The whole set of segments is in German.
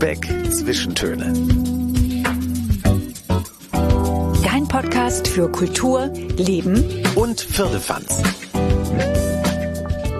Lübeck Zwischentöne. Dein Podcast für Kultur, Leben und Firlefanz.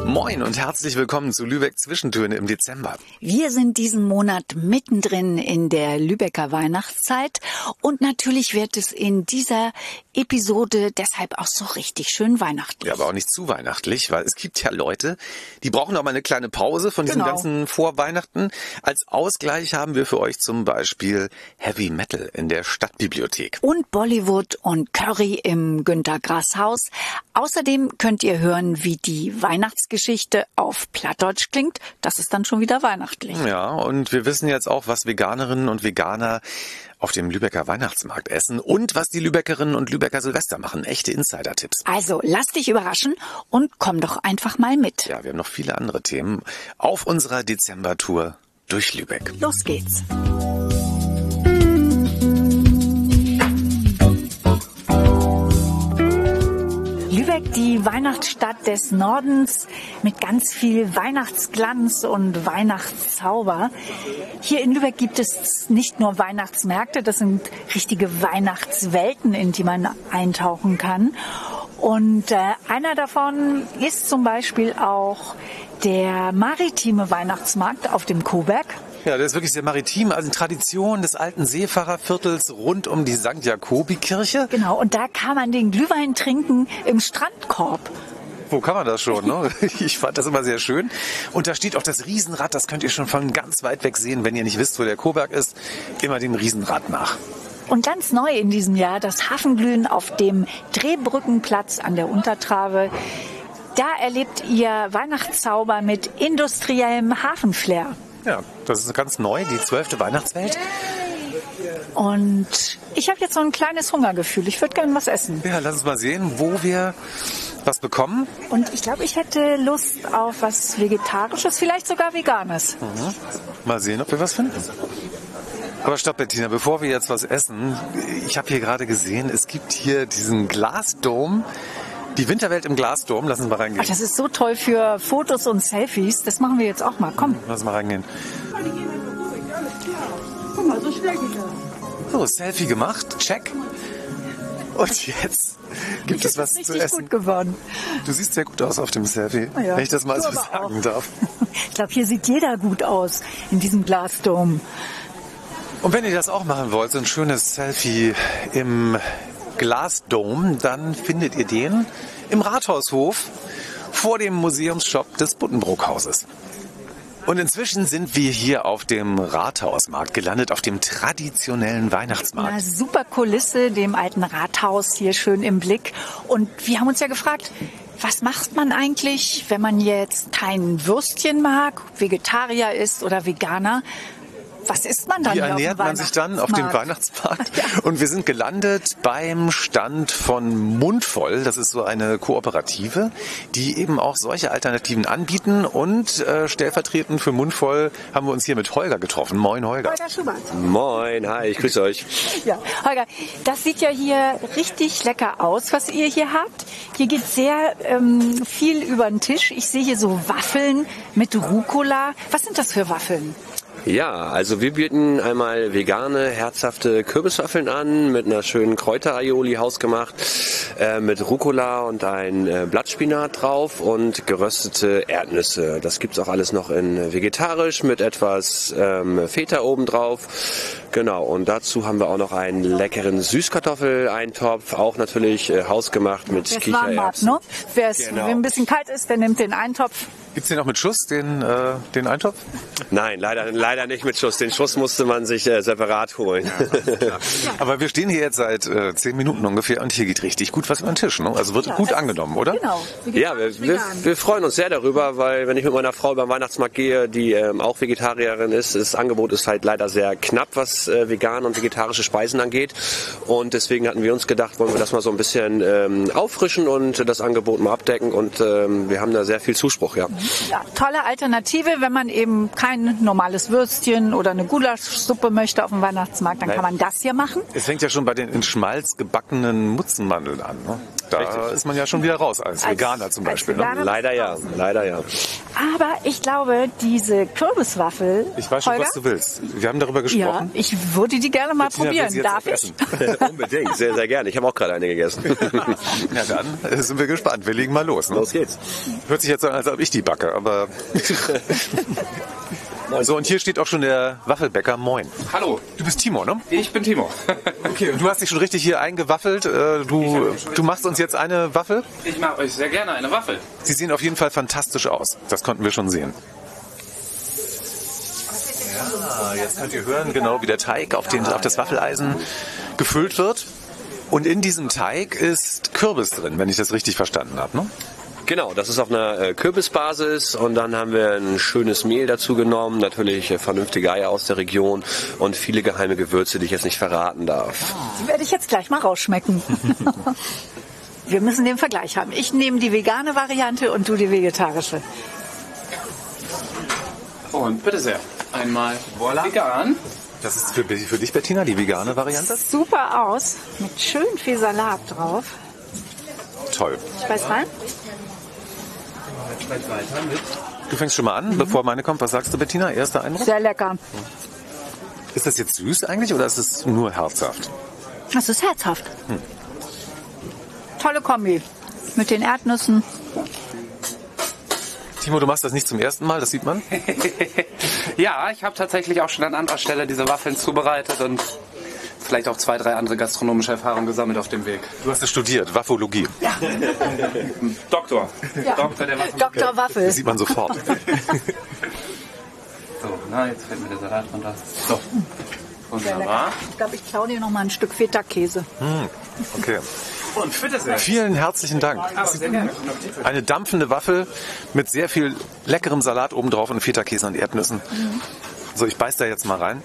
Moin und herzlich willkommen zu Lübeck Zwischentöne im Dezember. Wir sind diesen Monat mittendrin in der Lübecker Weihnachtszeit und natürlich wird es in dieser Episode deshalb auch so richtig schön weihnachtlich. Ja, aber auch nicht zu weihnachtlich, weil es gibt ja Leute, die brauchen auch mal eine kleine Pause von diesem Genau. ganzen Vorweihnachten. Als Ausgleich haben wir für euch zum Beispiel Heavy Metal in der Stadtbibliothek. Und Bollywood und Curry im Günter Grass Haus. Außerdem könnt ihr hören, wie die Weihnachtsgeschichte auf Plattdeutsch klingt. Das ist dann schon wieder weihnachtlich. Ja, und wir wissen jetzt auch, was Veganerinnen und Veganer auf dem Lübecker Weihnachtsmarkt essen und was die Lübeckerinnen und Lübecker Silvester machen. Echte Insider-Tipps. Also lass dich überraschen und komm doch einfach mal mit. Ja, wir haben noch viele andere Themen auf unserer Dezember-Tour durch Lübeck. Los geht's. Lübeck, die Weihnachtsstadt des Nordens mit ganz viel Weihnachtsglanz und Weihnachtszauber. Hier in Lübeck gibt es nicht nur Weihnachtsmärkte, das sind richtige Weihnachtswelten, in die man eintauchen kann. Und äh, einer davon ist zum Beispiel auch der maritime Weihnachtsmarkt auf dem Koberg. Ja, der ist wirklich sehr maritim, also Tradition des alten Seefahrerviertels rund um die St. Jakobi-Kirche. Genau, und da kann man den Glühwein trinken im Strandkorb. Wo kann man das schon? Ne? Ich fand das immer sehr schön. Und da steht auch das Riesenrad, das könnt ihr schon von ganz weit weg sehen, wenn ihr nicht wisst, wo der Koberg ist. Immer dem Riesenrad nach. Und ganz neu in diesem Jahr das Hafenglühen auf dem Drehbrückenplatz an der Untertrave. Da erlebt ihr Weihnachtszauber mit industriellem Hafenflair. Ja, das ist ganz neu, die zwölfte Weihnachtswelt. Und ich habe jetzt so ein kleines Hungergefühl. Ich würde gerne was essen. Ja, lass uns mal sehen, wo wir was bekommen. Und ich glaube, ich hätte Lust auf was Vegetarisches, vielleicht sogar Veganes. Mal sehen, ob wir was finden. Aber stopp, Bettina, bevor wir jetzt was essen, ich habe hier gerade gesehen, es gibt hier diesen Glasdom, die Winterwelt im Glasdom. Lass uns mal reingehen. Ach, das ist so toll für Fotos und Selfies. Das machen wir jetzt auch mal. Komm. Lass uns mal reingehen. So, Selfie gemacht, check. Und jetzt gibt es was zu essen. gut geworden. Du siehst sehr gut aus auf dem Selfie, Ja, wenn ich das mal so sagen auch. darf. Ich glaube, hier sieht jeder gut aus in diesem Glasdom. Und wenn ihr das auch machen wollt, so ein schönes Selfie im Glasdom, dann findet ihr den im Rathaushof vor dem Museumsshop des Buddenbrookhauses. Und inzwischen sind wir hier auf dem Rathausmarkt gelandet, auf dem traditionellen Eine Weihnachtsmarkt. super Kulisse, dem alten Rathaus hier schön im Blick. Und wir haben uns ja gefragt, was macht man eigentlich, wenn man jetzt kein Würstchen mag, Vegetarier ist oder Veganer? Was isst man dann Wie hier ernährt auf dem man sich dann auf dem Weihnachtsmarkt? Ja. Und wir sind gelandet beim Stand von Mundvoll. Das ist so eine Kooperative, die eben auch solche Alternativen anbieten. Und äh, stellvertretend für Mundvoll haben wir uns hier mit Holger getroffen. Moin, Holger. Holger Schubert. Moin, hi, ich grüße euch. Ja, Holger, das sieht ja hier richtig lecker aus, was ihr hier habt. Hier geht sehr ähm, viel über den Tisch. Ich sehe hier so Waffeln mit Rucola. Was sind das für Waffeln? Ja, also wir bieten einmal vegane, herzhafte Kürbiswaffeln an mit einer schönen Kräuteraioli hausgemacht, äh, mit Rucola und ein äh, Blattspinat drauf und geröstete Erdnüsse. Das gibt's auch alles noch in vegetarisch mit etwas ähm, Feta obendrauf. Genau, und dazu haben wir auch noch einen leckeren Süßkartoffeleintopf, auch natürlich äh, hausgemacht mit Wer es warm Kichererbsen. ne? Wer es Genau. wenn ein bisschen kalt ist, der nimmt den Eintopf. Gibt's den noch mit Schuss, den, äh, den Eintopf? Nein, leider, leider nicht mit Schuss. Den Schuss musste man sich äh, separat holen. Aber wir stehen hier jetzt seit äh, zehn Minuten ungefähr und hier geht richtig gut was über den Tisch. Ne? Also wird gut angenommen, oder? Genau. Ja, wir, wir, wir freuen uns sehr darüber, weil wenn ich mit meiner Frau über den Weihnachtsmarkt gehe, die ähm, auch Vegetarierin ist, das Angebot ist halt leider sehr knapp, was äh, vegane und vegetarische Speisen angeht. Und deswegen hatten wir uns gedacht, wollen wir das mal so ein bisschen ähm, auffrischen und das Angebot mal abdecken. Und ähm, wir haben da sehr viel Zuspruch, ja. Ja, tolle Alternative, wenn man eben kein normales Würstchen oder eine Gulaschsuppe möchte auf dem Weihnachtsmarkt, dann kann man das hier machen. Es fängt ja schon bei den in Schmalz gebackenen Mutzenmandeln an. Ne? Da Richtig. ist man ja schon wieder raus, als, Als- Veganer zum Beispiel. Ne? Veganer. Leider ja, leider ja. Aber ich glaube, diese Kürbiswaffel, Ich weiß schon, Holger, was du willst. Wir haben darüber ja, gesprochen. Ich würde die gerne mal Bettina probieren. sie jetzt Darf ich? Unbedingt, sehr, sehr gerne. Ich habe auch gerade eine gegessen. Ja, dann sind wir gespannt. Wir legen mal los. Ne? Los geht's. Hört sich jetzt an, als ob ich die backe, aber. so, und hier steht auch schon der Waffelbäcker. Moin. Hallo, Du bist Timo, ne? ich bin Timo. Okay, und du hast dich schon richtig hier eingewaffelt. Äh, Du, du machst uns jetzt eine Waffel. Ich mache euch sehr gerne eine Waffel. Sie sehen auf jeden Fall fantastisch aus. Das konnten wir schon sehen. Ja, jetzt könnt ihr hören, genau wie der Teig auf, den, auf das Waffeleisen gefüllt wird. Und in diesem Teig ist Kürbis drin, wenn ich das richtig verstanden habe. Ne? Genau, das ist auf einer äh, Kürbisbasis und dann haben wir ein schönes Mehl dazu genommen, natürlich äh, vernünftige Eier aus der Region und viele geheime Gewürze, die ich jetzt nicht verraten darf. Die werde ich jetzt gleich mal rausschmecken. Wir müssen den Vergleich haben. Ich nehme die vegane Variante und du die vegetarische. Und bitte sehr, einmal vegan. Das ist für, für dich, Bettina, die vegane Variante? Super aus, mit schön viel Salat drauf. Toll. Ich weiß rein. Du fängst schon mal an, bevor meine kommt. Was sagst du, Bettina? Erster Eindruck? Sehr lecker. Ist das jetzt süß eigentlich oder ist es nur herzhaft? Das ist herzhaft. Tolle Kombi. Mit den Erdnüssen. Timo, du machst das nicht zum ersten Mal, das sieht man. Ja, ich habe tatsächlich auch schon an anderer Stelle diese Waffeln zubereitet und vielleicht auch zwei, drei andere gastronomische Erfahrungen gesammelt auf dem Weg. Du hast es studiert, Waffologie. Doktor. Doktor der Waffen. Dr. Waffel. Das sieht man sofort. So, na, jetzt fällt mir der Salat runter. So, wunderbar. Ich glaube, ich klaue dir noch mal ein Stück Feta-Käse. Okay. Und bitte sehr. Vielen herzlichen Dank. Eine dampfende Waffel mit sehr viel leckerem Salat obendrauf und Feta-Käse und Erdnüssen. So, ich beiß da jetzt mal rein.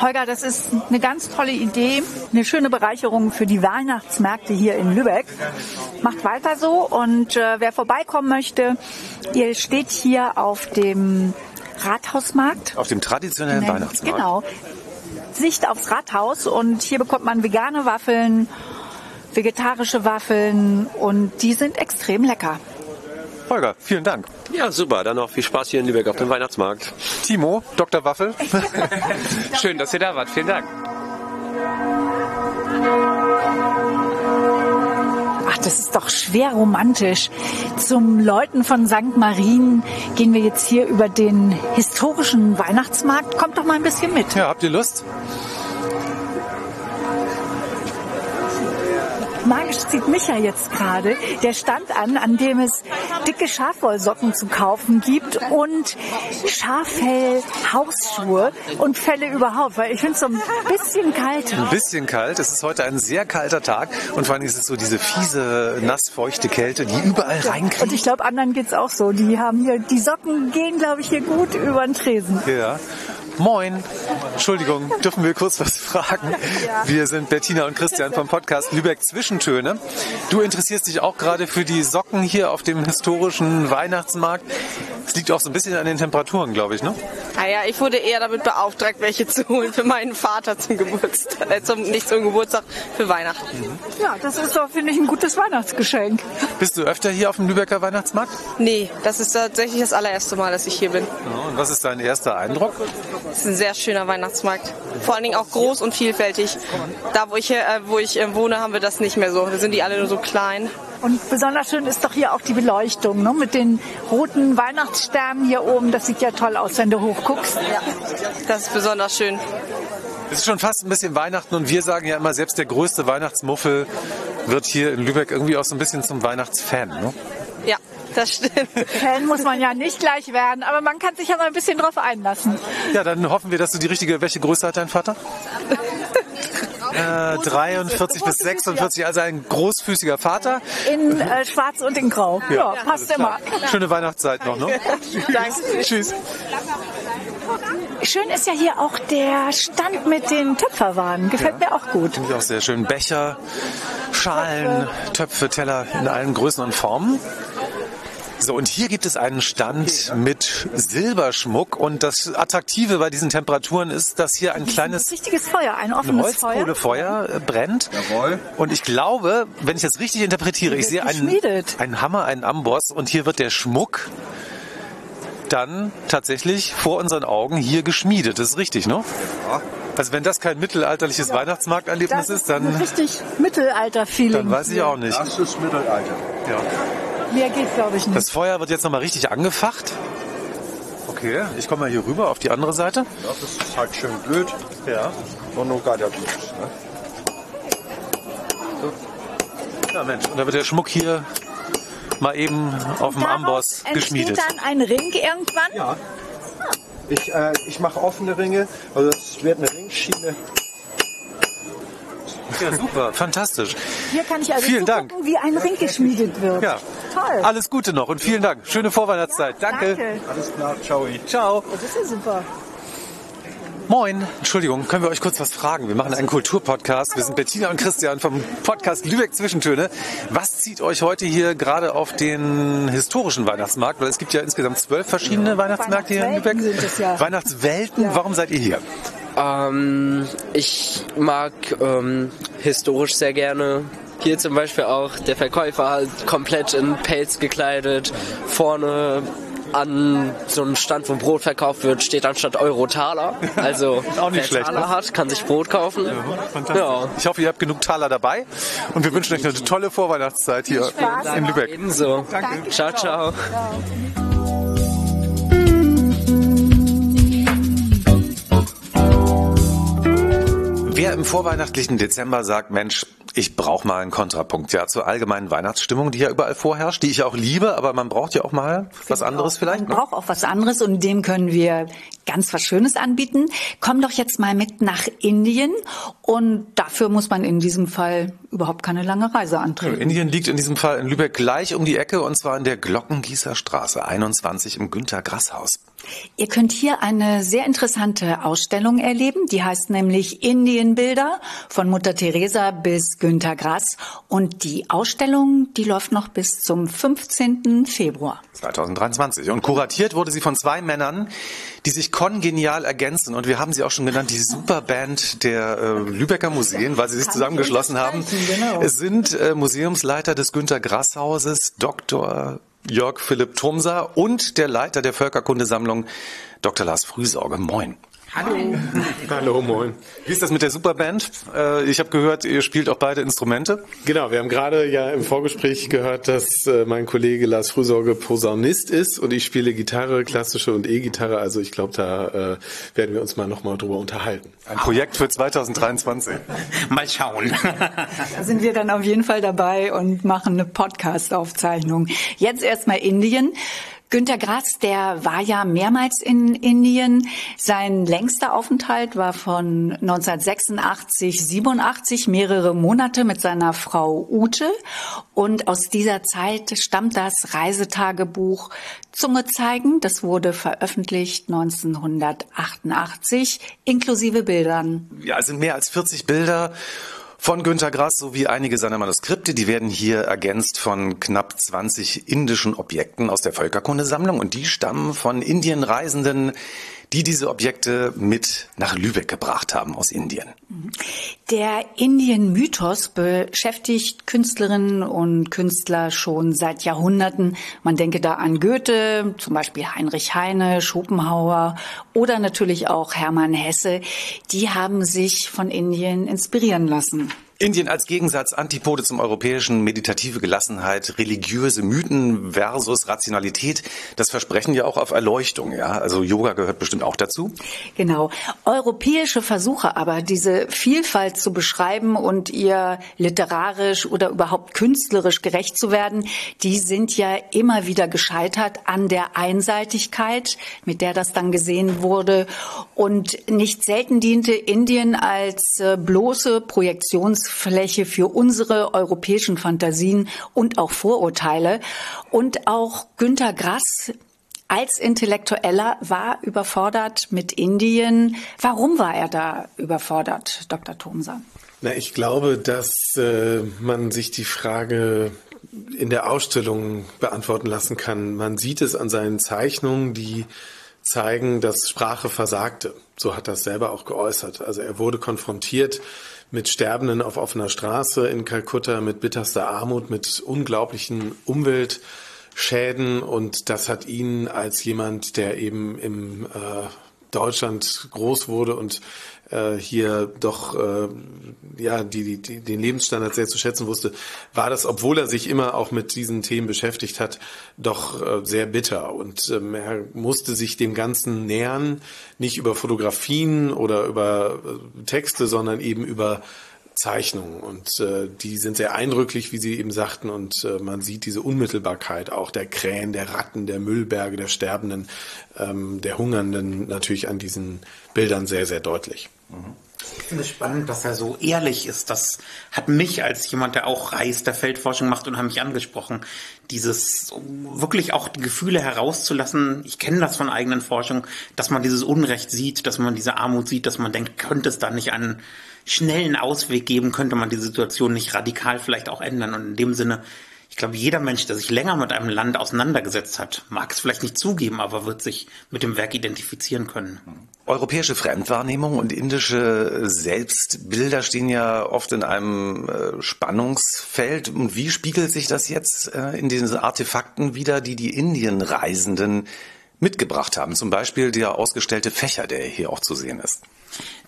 Holger, das ist eine ganz tolle Idee, eine schöne Bereicherung für die Weihnachtsmärkte hier in Lübeck. Macht weiter so und äh, wer vorbeikommen möchte, ihr steht hier auf dem Rathausmarkt. Auf dem traditionellen Nein, Weihnachtsmarkt. Genau. Sicht aufs Rathaus und hier bekommt man vegane Waffeln, vegetarische Waffeln und die sind extrem lecker. Holger, vielen Dank. Ja, super. Dann noch viel Spaß hier in Lübeck auf dem Weihnachtsmarkt. Timo, Dr. Waffel. Schön, dass ihr da wart. Vielen Dank. Ach, das ist doch schwer romantisch. Zum Läuten von St. Marien gehen wir jetzt hier über den historischen Weihnachtsmarkt. Kommt doch mal ein bisschen mit. Ja, habt ihr Lust? Magisch zieht Micha jetzt gerade der Stand an, an dem es dicke Schafwollsocken zu kaufen gibt und Schaffell Hausschuhe und Felle überhaupt, weil ich finde es so ein bisschen kalt. Ein bisschen kalt. Es ist heute ein sehr kalter Tag und vor allem ist es so diese fiese, nassfeuchte Kälte, die überall Und reinkriegt. ich glaube, anderen geht's auch so. Die haben hier, die Socken gehen, glaube ich, hier gut über den Tresen. Ja. Moin. Entschuldigung, dürfen wir kurz was fragen? Wir sind Bettina und Christian vom Podcast Lübeck Zwischentöne. Du interessierst dich auch gerade für die Socken hier auf dem historischen Weihnachtsmarkt. Es liegt auch so ein bisschen an den Temperaturen, glaube ich, ne? Naja, ich wurde eher damit beauftragt, welche zu holen für meinen Vater zum Geburtstag. Äh, zum, nicht zum Geburtstag, für Weihnachten. Ja, das ist doch, finde ich, ein gutes Weihnachtsgeschenk. Bist du öfter hier auf dem Lübecker Weihnachtsmarkt? Nee, das ist tatsächlich das allererste Mal, dass ich hier bin. Ja, und was ist dein erster Eindruck? Es ist ein sehr schöner Weihnachtsmarkt. Vor allen Dingen auch groß und vielfältig. Da, wo ich, äh, wo ich äh, wohne, haben wir das nicht mehr so. Da sind die alle nur so klein. Und besonders schön ist doch hier auch die Beleuchtung, ne? mit den roten Weihnachtssternen hier oben. Das sieht ja toll aus, wenn du hochguckst. Ja, das ist besonders schön. Es ist schon fast ein bisschen Weihnachten und wir sagen ja immer, selbst der größte Weihnachtsmuffel wird hier in Lübeck irgendwie auch so ein bisschen zum Weihnachtsfan. Ne? Ja, das stimmt. Fan muss man ja nicht gleich werden, aber man kann sich ja mal ein bisschen drauf einlassen. Ja, dann hoffen wir, dass du die richtige. Welche Größe hat dein Vater? Äh, 43 bis 46, also ein großfüßiger Vater. In äh, Schwarz und in Grau. Ja, passt immer. Schöne Weihnachtszeit noch, ne? Danke. Tschüss. Schön ist ja hier auch der Stand mit den Töpferwaren. Gefällt mir auch gut. Finde ich auch sehr schön. Becher, Schalen, Töpfe, Teller in allen Größen und Formen. So, und hier gibt es einen Stand mit Silberschmuck. Und das Attraktive bei diesen Temperaturen ist, dass hier ein Ein kleines richtiges Feuer, ein ein offenes Feuer. Holzkohlefeuer äh, brennt. Und ich glaube, wenn ich das richtig interpretiere, ich sehe einen, einen Hammer, einen Amboss und hier wird der Schmuck dann tatsächlich vor unseren Augen hier geschmiedet. Das ist richtig, ne? Also wenn das kein mittelalterliches Weihnachtsmarkterlebnis Das ist, ist ein dann, richtig Mittelalter-Feeling. dann weiß ich auch nicht. Das ist Mittelalter. Ja. Mehr geht, glaube ich, nicht. Das Feuer wird jetzt nochmal richtig angefacht. Okay, ich komme mal hier rüber auf die andere Seite. Ja, das ist halt schön blöd. Ja. Und noch gar nicht los. Ne? Ja, Mensch. Und da wird der Schmuck hier mal eben auf dem Amboss entsteht geschmiedet. dann ein Ring irgendwann. Ja. Ich, äh, ich mache offene Ringe, also es wird eine Ringschiene. Ja, super. Fantastisch. Hier kann ich also Vielen Dank. wie ein Ring geschmiedet wird. Ja. Toll. Alles Gute noch und vielen Dank. Schöne Vorweihnachtszeit. Danke. Danke. Alles klar, ciao. Ciao. Das ist ja super. Moin. Entschuldigung, können wir euch kurz was fragen? Wir machen einen Kulturpodcast. Wir sind Bettina und Christian vom Podcast Lübeck Zwischentöne. Was zieht euch heute hier gerade auf den historischen Weihnachtsmarkt? Weil es gibt ja insgesamt zwölf verschiedene Weihnachtsmärkte hier in Lübeck. Weihnachtswelten sind es ja. Weihnachtswelten. Warum seid ihr hier? Ähm, ich mag ähm, historisch sehr gerne. Hier zum Beispiel auch der Verkäufer halt komplett in Pelz gekleidet. Vorne an so einem Stand, wo Brot verkauft wird, steht anstatt Euro Taler. Also Auch nicht wer schlecht, Taler ne? hat, kann sich Brot kaufen. Ja. Ich hoffe, ihr habt genug Taler dabei und wir wünschen euch eine tolle Vorweihnachtszeit hier in Lübeck. Ebenso. Ciao, ciao. Wer im vorweihnachtlichen Dezember sagt, Mensch, ich brauche mal einen Kontrapunkt ja zur allgemeinen Weihnachtsstimmung, die ja überall vorherrscht, die ich auch liebe, aber man braucht ja auch mal was anderes vielleicht. Man Ne? braucht auch was anderes und dem können wir ganz was Schönes anbieten. Komm doch jetzt mal mit nach Indien und dafür muss man in diesem Fall überhaupt keine lange Reise antreten. Indien liegt in diesem Fall in Lübeck gleich um die Ecke und zwar in der Glockengießer Straße 21 im Günter Grass Haus. Ihr könnt hier eine sehr interessante Ausstellung erleben, die heißt nämlich Indienbilder von Mutter Teresa bis Günter Grass und die Ausstellung, die läuft noch bis zum 15. Februar. 2023. Und kuratiert wurde sie von zwei Männern, die sich kongenial ergänzen. Und wir haben sie auch schon genannt, die Superband der äh, Lübecker Museen, weil sie sich zusammengeschlossen haben. genau. Es sind äh, Museumsleiter des Günter Grass Hauses, Dr. Jörg Philipp Thomser und der Leiter der Völkerkundesammlung, Dr. Lars Frühsorge. Moin. Hallo, moin. Wie ist das mit der Superband? Äh, ich habe gehört, ihr spielt auch beide Instrumente. Genau, wir haben gerade ja im Vorgespräch gehört, dass äh, mein Kollege Lars Frühsorge Posaunist ist und ich spiele Gitarre, klassische und E-Gitarre. Also ich glaube, da äh, werden wir uns mal nochmal drüber unterhalten. Ein Projekt für 2023. Mal schauen. Da sind wir dann auf jeden Fall dabei und machen eine Podcast-Aufzeichnung. Jetzt erstmal Indien. Günter Grass, der war ja mehrmals in Indien. Sein längster Aufenthalt war von 1986, 87, mehrere Monate mit seiner Frau Ute. Und aus dieser Zeit stammt das Reisetagebuch Zunge zeigen. Das wurde veröffentlicht 1988, inklusive Bildern. Ja, es sind mehr als 40 Bilder von Günter Grass sowie einige seiner Manuskripte. Die werden hier ergänzt von knapp 20 indischen Objekten aus der Völkerkundesammlung und die stammen von Indienreisenden, die diese Objekte mit nach Lübeck gebracht haben aus Indien. Der Indien-Mythos beschäftigt Künstlerinnen und Künstler schon seit Jahrhunderten. Man denke da an Goethe, zum Beispiel Heinrich Heine, Schopenhauer oder natürlich auch Hermann Hesse. Die haben sich von Indien inspirieren lassen. Indien als Gegensatz, Antipode zum europäischen, meditative Gelassenheit, religiöse Mythen versus Rationalität. Das versprechen ja auch auf Erleuchtung, ja. Also Yoga gehört bestimmt auch dazu. Genau. Europäische Versuche aber, diese Vielfalt zu beschreiben und ihr literarisch oder überhaupt künstlerisch gerecht zu werden, die sind ja immer wieder gescheitert an der Einseitigkeit, mit der das dann gesehen wurde. Und nicht selten diente Indien als äh, bloße Projektions Angriffsfläche für unsere europäischen Fantasien und auch Vorurteile. Und auch Günter Grass als Intellektueller war überfordert mit Indien. Warum war er da überfordert, Dr. Thomser? Na, ich glaube, dass äh, man sich die Frage in der Ausstellung beantworten lassen kann. Man sieht es an seinen Zeichnungen, die zeigen, dass Sprache versagte. So hat er es selber auch geäußert. Also er wurde konfrontiert mit Sterbenden auf offener Straße in Kalkutta, mit bitterster Armut, mit unglaublichen Umweltschäden. Und das hat ihn als jemand, der eben im äh, Deutschland groß wurde und äh, hier doch äh, ja die, die, den Lebensstandard sehr zu schätzen wusste, war das, obwohl er sich immer auch mit diesen Themen beschäftigt hat, doch äh, sehr bitter. Und ähm, er musste sich dem Ganzen nähern, nicht über Fotografien oder über äh, Texte, sondern eben über Zeichnungen und äh, die sind sehr eindrücklich, wie Sie eben sagten und äh, man sieht diese Unmittelbarkeit auch der Krähen, der Ratten, der Müllberge, der Sterbenden, ähm, der Hungernden natürlich an diesen Bildern sehr, sehr deutlich. Ich finde es spannend, dass er so ehrlich ist. Das hat mich als jemand, der auch Reis der Feldforschung macht, unheimlich angesprochen. Dieses wirklich auch die Gefühle herauszulassen. Ich kenne das von eigenen Forschungen, dass man dieses Unrecht sieht, dass man diese Armut sieht, dass man denkt, könnte es da nicht einen schnellen Ausweg geben, könnte man die Situation nicht radikal vielleicht auch ändern. Und in dem Sinne, glaube, jeder Mensch, der sich länger mit einem Land auseinandergesetzt hat, mag es vielleicht nicht zugeben, aber wird sich mit dem Werk identifizieren können. Europäische Fremdwahrnehmung und indische Selbstbilder stehen ja oft in einem äh, Spannungsfeld. Und wie spiegelt sich das jetzt äh, in diesen Artefakten wieder, die die Indienreisenden mitgebracht haben? Zum Beispiel der ausgestellte Fächer, der hier auch zu sehen ist.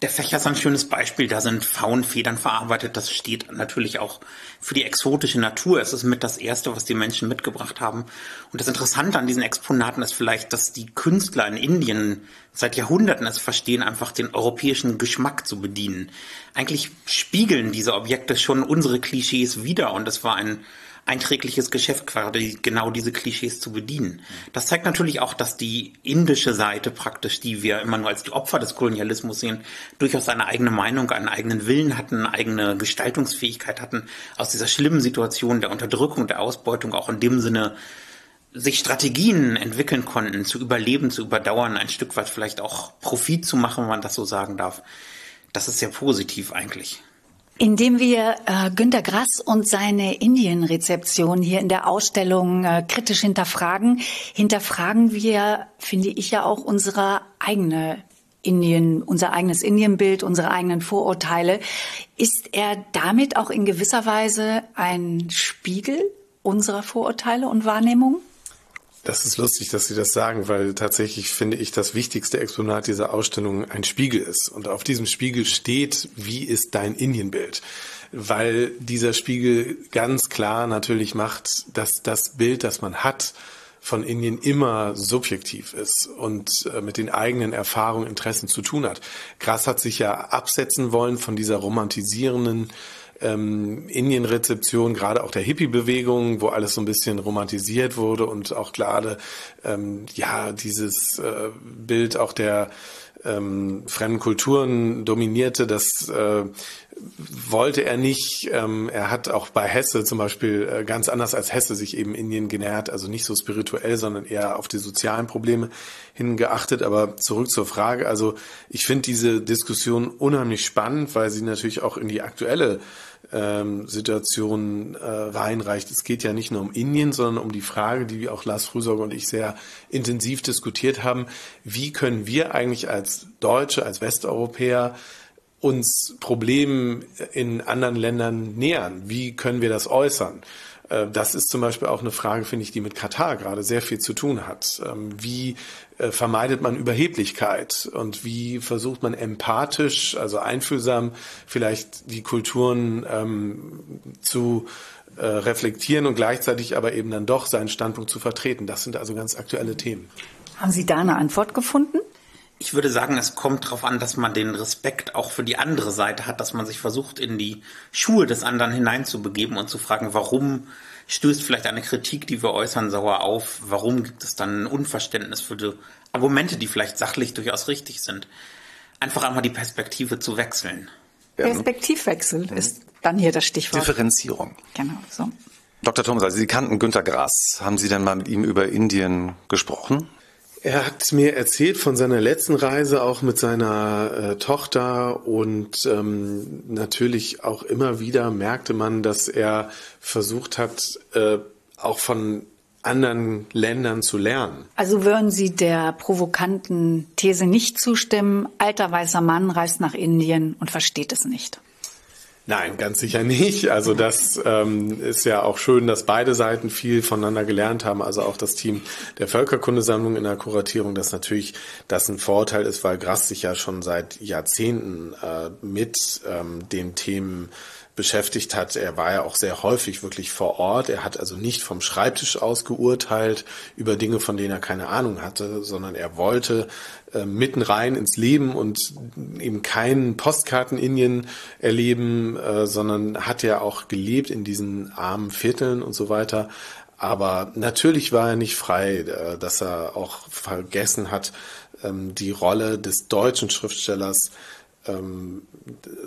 Der Fächer ist ein schönes Beispiel. Da sind Faunfedern verarbeitet. Das steht natürlich auch für die exotische Natur. Es ist mit das Erste, was die Menschen mitgebracht haben. Und das Interessante an diesen Exponaten ist vielleicht, dass die Künstler in Indien seit Jahrhunderten es verstehen, einfach den europäischen Geschmack zu bedienen. Eigentlich spiegeln diese Objekte schon unsere Klischees wider. Und es war ein einträgliches Geschäft, quasi genau diese Klischees zu bedienen. Das zeigt natürlich auch, dass die indische Seite praktisch, die wir immer nur als die Opfer des Kolonialismus sehen, durchaus eine eigene Meinung, einen eigenen Willen hatten, eigene Gestaltungsfähigkeit hatten, aus dieser schlimmen Situation der Unterdrückung, der Ausbeutung auch in dem Sinne sich Strategien entwickeln konnten, zu überleben, zu überdauern, ein Stück weit vielleicht auch Profit zu machen, wenn man das so sagen darf. Das ist sehr positiv eigentlich. Indem wir äh, Günter Grass und seine Indien-Rezeption hier in der Ausstellung äh, kritisch hinterfragen, hinterfragen wir, finde ich ja auch unsere eigene Indien, unser eigenes Indienbild, unsere eigenen Vorurteile. Ist er damit auch in gewisser Weise ein Spiegel unserer Vorurteile und Wahrnehmungen? Das ist lustig, dass Sie das sagen, weil tatsächlich finde ich das wichtigste Exponat dieser Ausstellung ein Spiegel ist. Und auf diesem Spiegel steht, wie ist dein Indienbild? Weil dieser Spiegel ganz klar natürlich macht, dass das Bild, das man hat, von Indien immer subjektiv ist und äh, mit den eigenen Erfahrungen, Interessen zu tun hat. Grass hat sich ja absetzen wollen von dieser romantisierenden ähm, Indien-Rezeption, gerade auch der Hippie-Bewegung, wo alles so ein bisschen romantisiert wurde und auch gerade ähm, ja dieses äh, Bild auch der ähm, fremden Kulturen dominierte, das äh, wollte er nicht. Ähm, er hat auch bei Hesse zum Beispiel äh, ganz anders als Hesse sich eben Indien genährt, also nicht so spirituell, sondern eher auf die sozialen Probleme hingeachtet. Aber zurück zur Frage. Also ich finde diese Diskussion unheimlich spannend, weil sie natürlich auch in die aktuelle ähm, Situation äh, reinreicht. Es geht ja nicht nur um Indien, sondern um die Frage, die auch Lars Frühsorger und ich sehr intensiv diskutiert haben. Wie können wir eigentlich als Deutsche, als Westeuropäer uns Problemen in anderen Ländern nähern? Wie können wir das äußern? Äh, das ist zum Beispiel auch eine Frage, finde ich, die mit Katar gerade sehr viel zu tun hat. Ähm, wie äh, vermeidet man Überheblichkeit und wie versucht man empathisch, also einfühlsam vielleicht die Kulturen ähm, zu äh, reflektieren und gleichzeitig aber eben dann doch seinen Standpunkt zu vertreten. Das sind also ganz aktuelle Themen. Haben Sie da eine Antwort gefunden? Ich würde sagen, es kommt darauf an, dass man den Respekt auch für die andere Seite hat, dass man sich versucht, in die Schuhe des anderen hineinzubegeben und zu fragen, warum stößt vielleicht eine Kritik, die wir äußern, sauer auf? Warum gibt es dann ein Unverständnis für die Argumente, die vielleicht sachlich durchaus richtig sind? Einfach einmal die Perspektive zu wechseln. Perspektivwechsel mhm. ist dann hier das Stichwort. Differenzierung. Genau, so. Dr. Thomas, also Sie kannten Günter Grass. Haben Sie denn mal mit ihm über Indien gesprochen? Er hat mir erzählt von seiner letzten Reise auch mit seiner äh, Tochter und ähm, natürlich auch immer wieder merkte man, dass er versucht hat, äh, auch von anderen Ländern zu lernen. Also würden Sie der provokanten These nicht zustimmen, alter weißer Mann reist nach Indien und versteht es nicht? Nein, ganz sicher nicht. Also das ähm, ist ja auch schön, dass beide Seiten viel voneinander gelernt haben. Also auch das Team der Völkerkundesammlung in der Kuratierung, dass natürlich das ein Vorteil ist, weil Grass sich ja schon seit Jahrzehnten äh, mit ähm, den Themen beschäftigt hat. Er war ja auch sehr häufig wirklich vor Ort. Er hat also nicht vom Schreibtisch aus geurteilt über Dinge, von denen er keine Ahnung hatte, sondern er wollte äh, mitten rein ins Leben und eben keinen Postkarten-Indien erleben, äh, sondern hat ja auch gelebt in diesen armen Vierteln und so weiter. Aber natürlich war er nicht frei, äh, dass er auch vergessen hat, ähm, die Rolle des deutschen Schriftstellers ähm,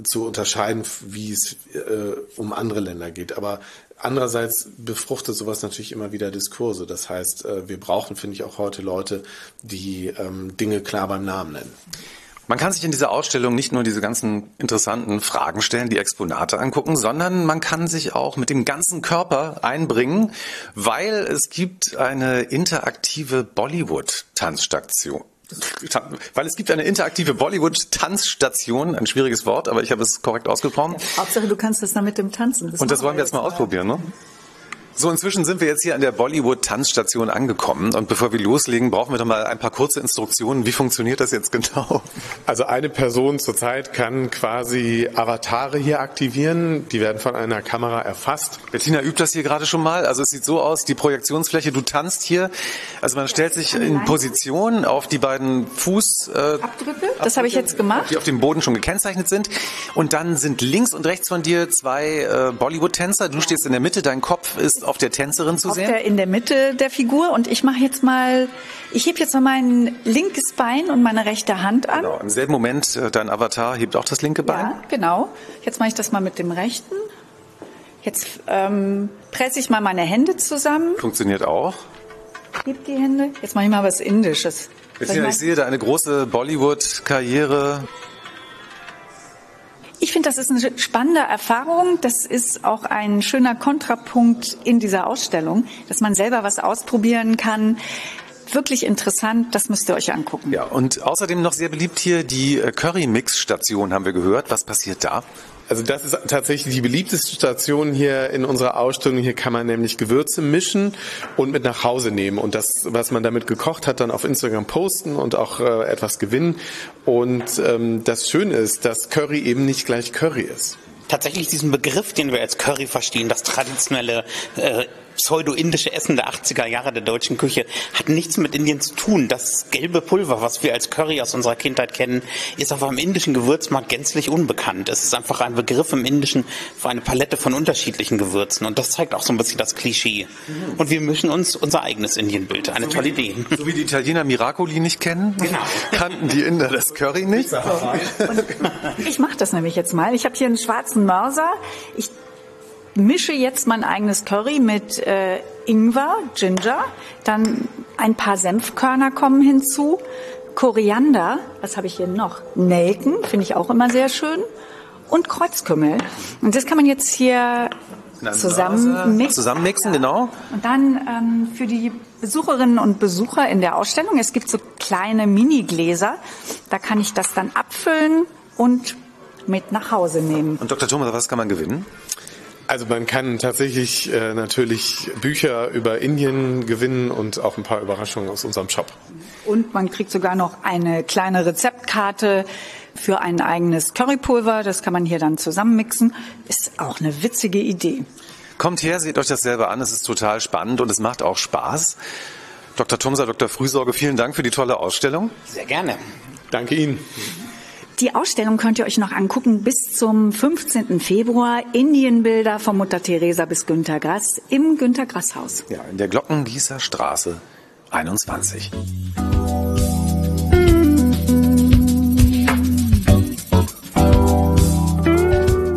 zu unterscheiden, wie es äh, um andere Länder geht. Aber andererseits befruchtet sowas natürlich immer wieder Diskurse. Das heißt, äh, wir brauchen, finde ich, auch heute Leute, die ähm, Dinge klar beim Namen nennen. Man kann sich in dieser Ausstellung nicht nur diese ganzen interessanten Fragen stellen, die Exponate angucken, sondern man kann sich auch mit dem ganzen Körper einbringen, weil es gibt eine interaktive Bollywood-Tanzstation. Weil es gibt eine interaktive Bollywood-Tanzstation, ein schwieriges Wort, aber ich habe es korrekt ausgesprochen. Hauptsache, du kannst das damit dem Tanzen. Das Und das wollen wir jetzt mal ausprobieren, ne? So, inzwischen sind wir jetzt hier an der Bollywood-Tanzstation angekommen. Und bevor wir loslegen, brauchen wir doch mal ein paar kurze Instruktionen. Wie funktioniert das jetzt genau? Also eine Person zurzeit kann quasi Avatare hier aktivieren. Die werden von einer Kamera erfasst. Bettina übt das hier gerade schon mal. Also es sieht so aus, die Projektionsfläche, du tanzt hier. Also man stellt sich in Position auf die beiden Fuß... Äh, Abdrücke, das habe ich jetzt gemacht. Die auf dem Boden schon gekennzeichnet sind. Und dann sind links und rechts von dir zwei äh, Bollywood-Tänzer. Du stehst in der Mitte, dein Kopf ist auf der Tänzerin zu auf sehen? Der, in der Mitte der Figur und ich mache jetzt mal, ich heb jetzt mal mein linkes Bein und meine rechte Hand an. Genau, im selben Moment, äh, dein Avatar hebt auch das linke Bein. Ja, genau. Jetzt mache ich das mal mit dem rechten. Jetzt ähm, presse ich mal meine Hände zusammen. Funktioniert auch. Heb die Hände. Jetzt mache ich mal was Indisches. Bettina, ich sehe da eine große Bollywood-Karriere. Ich finde, das ist eine spannende Erfahrung. Das ist auch ein schöner Kontrapunkt in dieser Ausstellung, dass man selber was ausprobieren kann. Wirklich interessant, das müsst ihr euch angucken. Ja, und außerdem noch sehr beliebt hier die äh, Curry-Mix-Station, haben wir gehört. Was passiert da? Also das ist tatsächlich die beliebteste Station hier in unserer Ausstellung. Hier kann man nämlich Gewürze mischen und mit nach Hause nehmen und das, was man damit gekocht hat, dann auf Instagram posten und auch äh, etwas gewinnen. Und ähm, das Schöne ist, dass Curry eben nicht gleich Curry ist tatsächlich diesen Begriff, den wir als Curry verstehen, das traditionelle äh, pseudo-indische Essen der 80er Jahre der deutschen Küche hat nichts mit Indien zu tun. Das gelbe Pulver, was wir als Curry aus unserer Kindheit kennen, ist auf einem indischen Gewürzmarkt gänzlich unbekannt. Es ist einfach ein Begriff im Indischen für eine Palette von unterschiedlichen Gewürzen und das zeigt auch so ein bisschen das Klischee. Und wir mischen uns unser eigenes Indienbild. Eine so tolle Idee. So wie die Italiener Miracoli nicht kennen, genau. kannten die Inder das Curry nicht. ich mache das nämlich jetzt mal. Ich habe hier einen schwarzen Mörser. Ich mische jetzt mein eigenes Curry mit äh, Ingwer, Ginger, dann ein paar Senfkörner kommen hinzu, Koriander, was habe ich hier noch? Nelken, finde ich auch immer sehr schön und Kreuzkümmel. Und das kann man jetzt hier zusammen zusammenmixen, genau. Und dann ähm, für die Besucherinnen und Besucher in der Ausstellung, es gibt so kleine Mini-Gläser, da kann ich das dann abfüllen und mit nach Hause nehmen. Und Dr. Thomas, was kann man gewinnen? Also man kann tatsächlich äh, natürlich Bücher über Indien gewinnen und auch ein paar Überraschungen aus unserem Shop. Und man kriegt sogar noch eine kleine Rezeptkarte für ein eigenes Currypulver. Das kann man hier dann zusammenmixen. Ist auch eine witzige Idee. Kommt her, seht euch das selber an. Es ist total spannend und es macht auch Spaß. Dr. Thomser, Dr. Frühsorge, vielen Dank für die tolle Ausstellung. Sehr gerne. Danke Ihnen. Die Ausstellung könnt ihr euch noch angucken bis zum 15. Februar. Indienbilder von Mutter Teresa bis Günter Grass im Günter Grass Haus. Ja, in der Glockengießer Straße 21.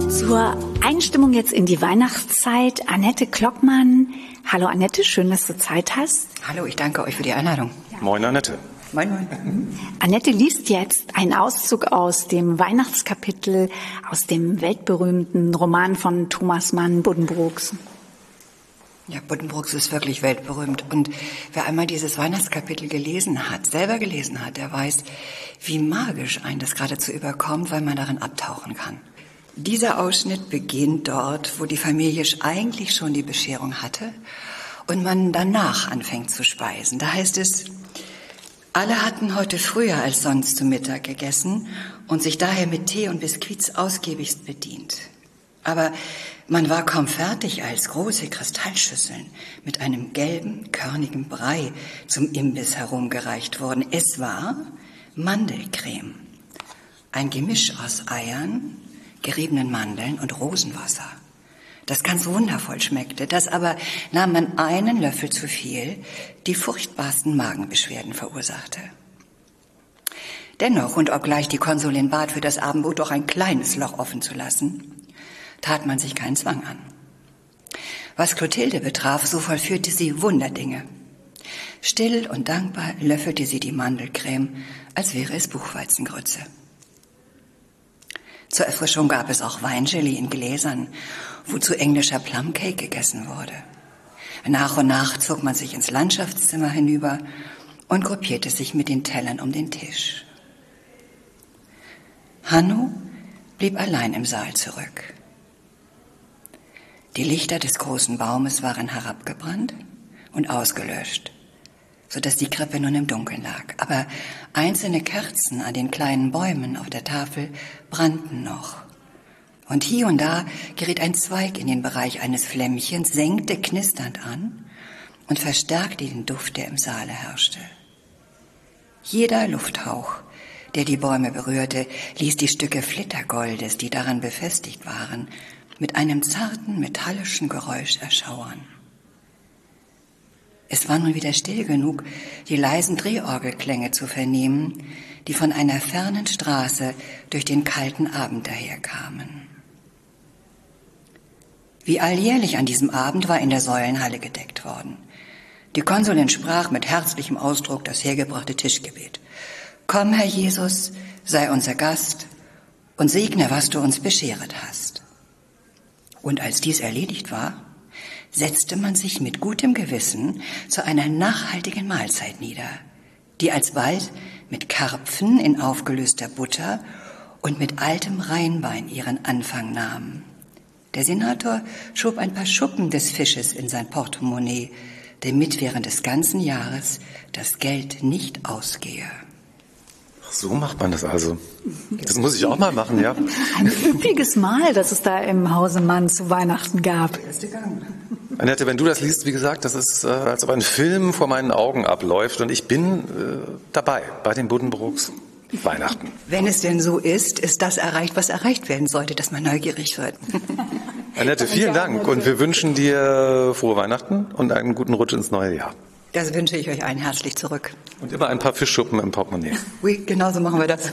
Zur Einstimmung jetzt in die Weihnachtszeit. Annette Klockmann. Hallo Annette, schön, dass du Zeit hast. Hallo, ich danke euch für die Einladung. Moin, Annette. Moin, moin. Annette liest jetzt einen Auszug aus dem Weihnachtskapitel aus dem weltberühmten Roman von Thomas Mann Buddenbrooks. Ja, Buddenbrooks ist wirklich weltberühmt. Und wer einmal dieses Weihnachtskapitel gelesen hat, selber gelesen hat, der weiß, wie magisch einen das geradezu überkommt, weil man darin abtauchen kann. Dieser Ausschnitt beginnt dort, wo die Familie eigentlich schon die Bescherung hatte und man danach anfängt zu speisen. Da heißt es, alle hatten heute früher als sonst zu Mittag gegessen und sich daher mit Tee und Biskuits ausgiebigst bedient. Aber man war kaum fertig, als große Kristallschüsseln mit einem gelben, körnigen Brei zum Imbiss herumgereicht wurden. Es war Mandelcreme, ein Gemisch aus Eiern, geriebenen Mandeln und Rosenwasser das ganz wundervoll schmeckte, das aber nahm man einen Löffel zu viel, die furchtbarsten Magenbeschwerden verursachte. Dennoch, und obgleich die Konsulin bat, für das Abendbrot doch ein kleines Loch offen zu lassen, tat man sich keinen Zwang an. Was Clotilde betraf, so vollführte sie Wunderdinge. Still und dankbar löffelte sie die Mandelcreme, als wäre es Buchweizengrütze. Zur Erfrischung gab es auch Weingelee in Gläsern wozu englischer Plumcake gegessen wurde. Nach und nach zog man sich ins Landschaftszimmer hinüber und gruppierte sich mit den Tellern um den Tisch. Hanno blieb allein im Saal zurück. Die Lichter des großen Baumes waren herabgebrannt und ausgelöscht, so dass die Krippe nun im Dunkeln lag. Aber einzelne Kerzen an den kleinen Bäumen auf der Tafel brannten noch. Und hier und da geriet ein Zweig in den Bereich eines Flämmchens, senkte knisternd an und verstärkte den Duft, der im Saale herrschte. Jeder Lufthauch, der die Bäume berührte, ließ die Stücke Flittergoldes, die daran befestigt waren, mit einem zarten metallischen Geräusch erschauern. Es war nun wieder still genug, die leisen Drehorgelklänge zu vernehmen, die von einer fernen Straße durch den kalten Abend daherkamen. Wie alljährlich an diesem Abend war in der Säulenhalle gedeckt worden. Die Konsulin sprach mit herzlichem Ausdruck das hergebrachte Tischgebet. Komm, Herr Jesus, sei unser Gast und segne, was du uns bescheret hast. Und als dies erledigt war, setzte man sich mit gutem Gewissen zu einer nachhaltigen Mahlzeit nieder, die alsbald mit Karpfen in aufgelöster Butter und mit altem Rheinwein ihren Anfang nahm. Der Senator schob ein paar Schuppen des Fisches in sein Portemonnaie, damit während des ganzen Jahres das Geld nicht ausgehe. So macht man das also. Das muss ich auch mal machen, ja. Ein üppiges Mahl, das es da im Hause Mann zu Weihnachten gab. Annette, wenn du das liest, wie gesagt, das ist, äh, als ob ein Film vor meinen Augen abläuft und ich bin äh, dabei bei den Buddenbrooks. Weihnachten. Wenn es denn so ist, ist das erreicht, was erreicht werden sollte, dass man neugierig wird. Annette, vielen Dank und wir wünschen dir frohe Weihnachten und einen guten Rutsch ins neue Jahr. Das wünsche ich euch allen herzlich zurück. Und immer ein paar Fischschuppen im Portemonnaie. Oui, genauso machen wir das.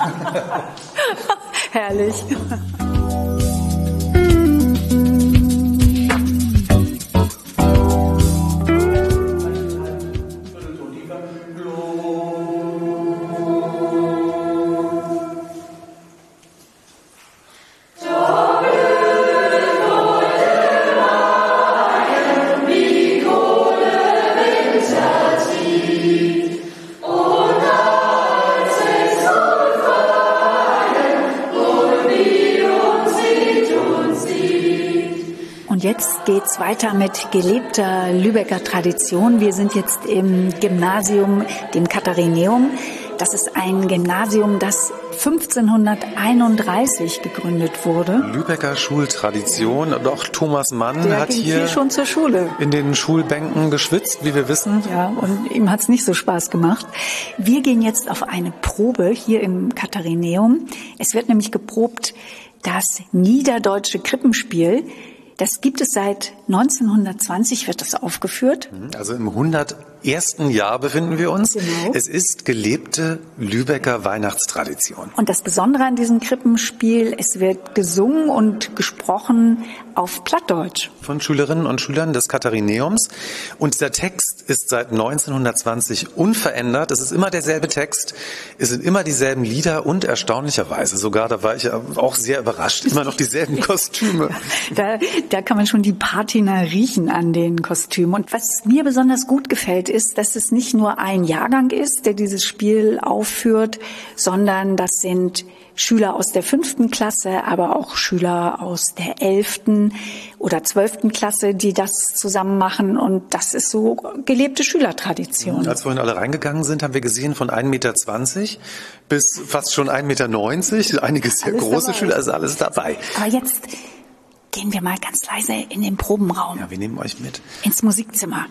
Herrlich. Geht's weiter mit gelebter Lübecker Tradition. Wir sind jetzt im Gymnasium, dem Katharineum. Das ist ein Gymnasium, das 1531 gegründet wurde. Lübecker Schultradition. Auch Thomas Mann Der hat hier schon zur Schule. in den Schulbänken geschwitzt, wie wir wissen. Ja, und ihm hat's nicht so Spaß gemacht. Wir gehen jetzt auf eine Probe hier im Katharineum. Es wird nämlich geprobt das Niederdeutsche Krippenspiel. Das gibt es seit 1920, wird das aufgeführt. Also im 101. Jahr befinden wir uns. Genau. Es ist gelebte Lübecker Weihnachtstradition. Und das Besondere an diesem Krippenspiel, es wird gesungen und gesprochen auf Plattdeutsch. von Schülerinnen und Schülern des Katharineums. Und dieser Text ist seit 1920 unverändert. Es ist immer derselbe Text. Es sind immer dieselben Lieder und erstaunlicherweise sogar, da war ich auch sehr überrascht, immer noch dieselben Kostüme. Da, da kann man schon die Patina riechen an den Kostümen. Und was mir besonders gut gefällt, ist, dass es nicht nur ein Jahrgang ist, der dieses Spiel aufführt, sondern das sind Schüler aus der fünften Klasse, aber auch Schüler aus der elften oder zwölften Klasse, die das zusammen machen. Und das ist so gelebte Schülertradition. Als wir vorhin alle reingegangen sind, haben wir gesehen von 1,20 Meter bis fast schon 1,90 Meter. Einige sehr Alles große dabei. Schüler, ist alles dabei. Aber jetzt gehen wir mal ganz leise in den Probenraum, Ja, wir nehmen euch mit. ins Musikzimmer.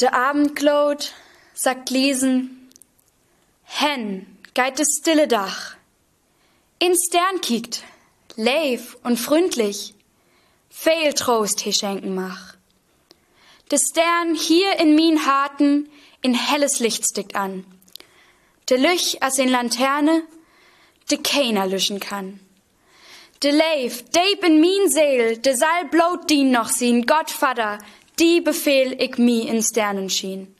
De Abendglot sagt Lesen, Hen, geit de stille Dach. In Stern kiekt, leif und freundlich, viel Trost he schenken mach. De Stern hier in min Harten in helles Licht stickt an. De Lüch as in Laterne, de keiner lüschen kann. De leif, deep in min Seel, de sal blot dien noch sien, Gottvater, die befehl ich mi in Sternen schien.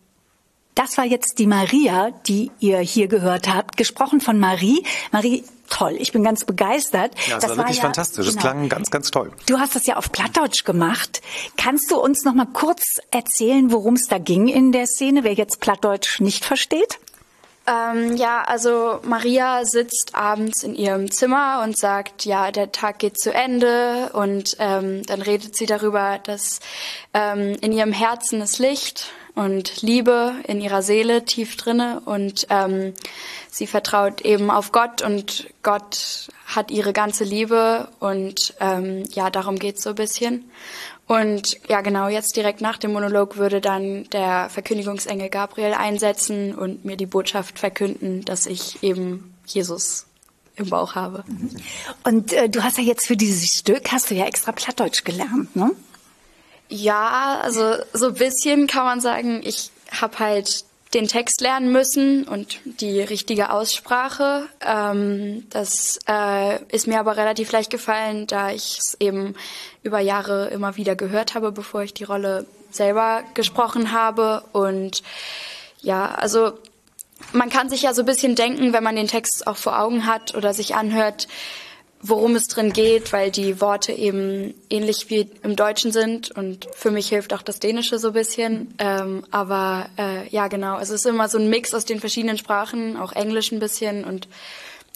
Das war jetzt die Maria, die ihr hier gehört habt, gesprochen von Marie. Marie, toll, ich bin ganz begeistert. Ja, das, war wirklich fantastisch. Es genau. klang ganz, ganz toll. Du hast das ja auf Plattdeutsch gemacht. Kannst du uns noch mal kurz erzählen, worum es da ging in der Szene, wer jetzt Plattdeutsch nicht versteht? Ähm, ja, also Maria sitzt abends in ihrem Zimmer und sagt, ja, der Tag geht zu Ende. Und ähm, dann redet sie darüber, dass ähm, in ihrem Herzen ist Licht und Liebe in ihrer Seele tief drinne. Und ähm, sie vertraut eben auf Gott und Gott hat ihre ganze Liebe. Und ähm, ja, darum geht's so ein bisschen. Und ja, genau, jetzt direkt nach dem Monolog würde dann der Verkündigungsengel Gabriel einsetzen und mir die Botschaft verkünden, dass ich eben Jesus im Bauch habe. Und äh, du hast ja jetzt für dieses Stück, hast du ja extra Plattdeutsch gelernt, ne? Ja, also so ein bisschen kann man sagen, ich habe halt den Text lernen müssen und die richtige Aussprache. Ähm, das äh, ist mir aber relativ leicht gefallen, da ich es eben über Jahre immer wieder gehört habe, bevor ich die Rolle selber gesprochen habe. Und ja, also man kann sich ja so ein bisschen denken, wenn man den Text auch vor Augen hat oder sich anhört, worum es drin geht, weil die Worte eben ähnlich wie im Deutschen sind und für mich hilft auch das Dänische so ein bisschen. Ähm, aber äh, ja, genau, es ist immer so ein Mix aus den verschiedenen Sprachen, auch Englisch ein bisschen und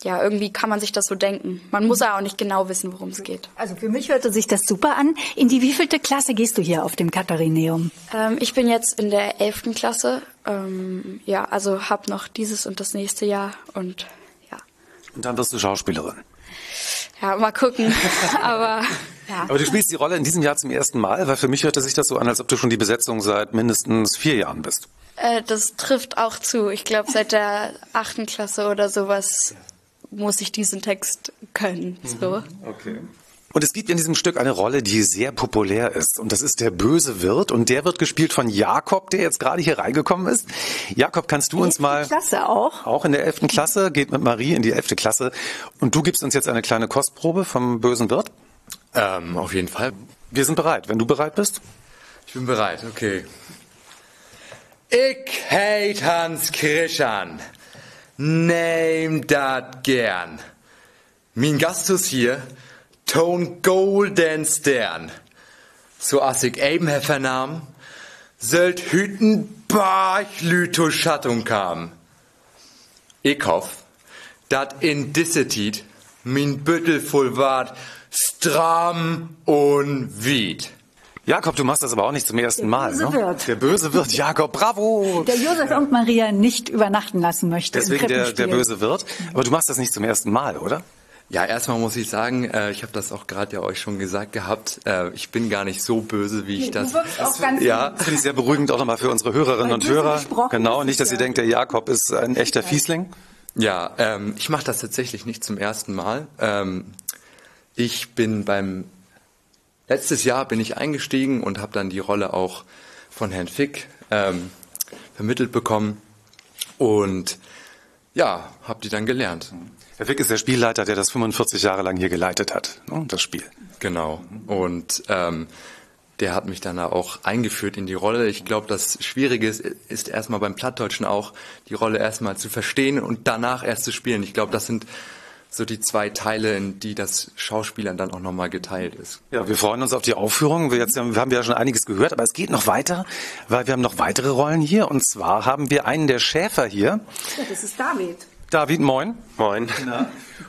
ja, irgendwie kann man sich das so denken. Man muss ja auch nicht genau wissen, worum es geht. Also für mich hörte sich das super an. In die wievielte Klasse gehst du hier auf dem Katharineum? Ähm, ich bin jetzt in der elften Klasse. Ähm, ja, also habe noch dieses und das nächste Jahr und ja. Und dann wirst du Schauspielerin. Ja, mal gucken. Aber ja. Aber du spielst die Rolle in diesem Jahr zum ersten Mal, weil für mich hörte sich das so an, als ob du schon die Besetzung seit mindestens vier Jahren bist. Äh, das trifft auch zu. Ich glaube, seit der achten Klasse oder sowas muss ich diesen Text können. So. Okay. Und es gibt in diesem Stück eine Rolle, die sehr populär ist. Und das ist der böse Wirt. Und der wird gespielt von Jakob, der jetzt gerade hier reingekommen ist. Jakob, kannst du uns mal... Klasse auch. Auch in der elften Klasse, geht mit Marie in die elfte Klasse. Und du gibst uns jetzt eine kleine Kostprobe vom bösen Wirt? Ähm, auf jeden Fall. Wir sind bereit. Wenn du bereit bist? Ich bin bereit, okay. Ich heit Hans Krischan. Nehm dat gern. Min Gastus hier, ton golden Stern. So as ich eben her vernahm, sollt hüten Barchlüto Schattung kam. Ich hoff, dat in disse Tiet min Büttel voll ward, stram und wied. Jakob, du machst das aber auch nicht zum ersten Mal. böse Ne? Wirt. Der böse Wirt, Jakob, bravo! Der Josef und Maria nicht übernachten lassen möchte. im Deswegen der, der böse Wirt. Aber du machst das nicht zum ersten Mal, oder? Ja, erstmal muss ich sagen, äh, ich habe das auch gerade ja euch schon gesagt gehabt. Äh, ich bin gar nicht so böse, wie ich Du das. auch ganz ja, Das finde ich sehr beruhigend auch nochmal für unsere Hörerinnen Weil und Hörer. Genau, nicht, dass es ihr ja- denkt, der Jakob ist ein echter Fiesling. ja. Ähm, ich mache das tatsächlich nicht zum ersten Mal. Ähm, ich bin beim letztes Jahr bin ich eingestiegen und habe dann die Rolle auch von Herrn Fick ähm, vermittelt bekommen und ja, habe die dann gelernt. Herr Fick ist der Spielleiter, der das 45 Jahre lang hier geleitet hat, ne, das Spiel. Genau. Und ähm, der hat mich dann auch eingeführt in die Rolle. Ich glaube, das Schwierige ist, ist erstmal beim Plattdeutschen auch, die Rolle erstmal zu verstehen und danach erst zu spielen. Ich glaube, das sind so die zwei Teile, in die das Schauspielern dann auch nochmal geteilt ist. Ja, wir freuen uns auf die Aufführung. Wir, jetzt, wir haben ja schon einiges gehört, aber es geht noch weiter, weil wir haben noch weitere Rollen hier. Und zwar haben wir einen der Schäfer hier. Ja, das ist David. David, moin. Moin.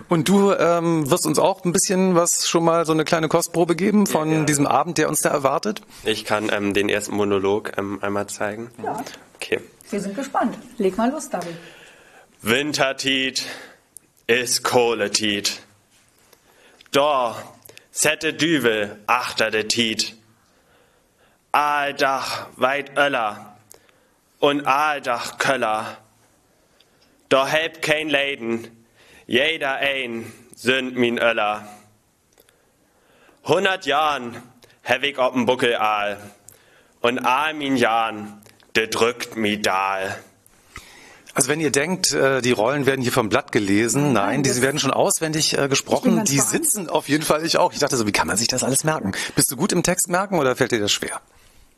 Und du ähm, wirst uns auch ein bisschen was schon mal so eine kleine Kostprobe geben von diesem Abend, der uns da erwartet. Ich kann ähm, den ersten Monolog ähm, einmal zeigen. Ja, Okay. wir sind gespannt. Leg mal los, David. Wintertiet ist Kohletiet. Da sette Düvel achter de Tiet. Aaldach weit Öller und Aaldach Köller. Da helpt kein Leiden, jeder ein sünd min Öller. Hundert Jahren hab ich ob'n Buckel Aal und all min Jahren, de drückt mi Dahl. Also wenn ihr denkt, äh, die Rollen werden hier vom Blatt gelesen, nein, die werden schon auswendig äh, gesprochen. Die sitzen auf jeden Fall, ich auch. Ich dachte so, wie kann man sich das alles merken? Bist du gut im Text merken oder fällt dir das schwer?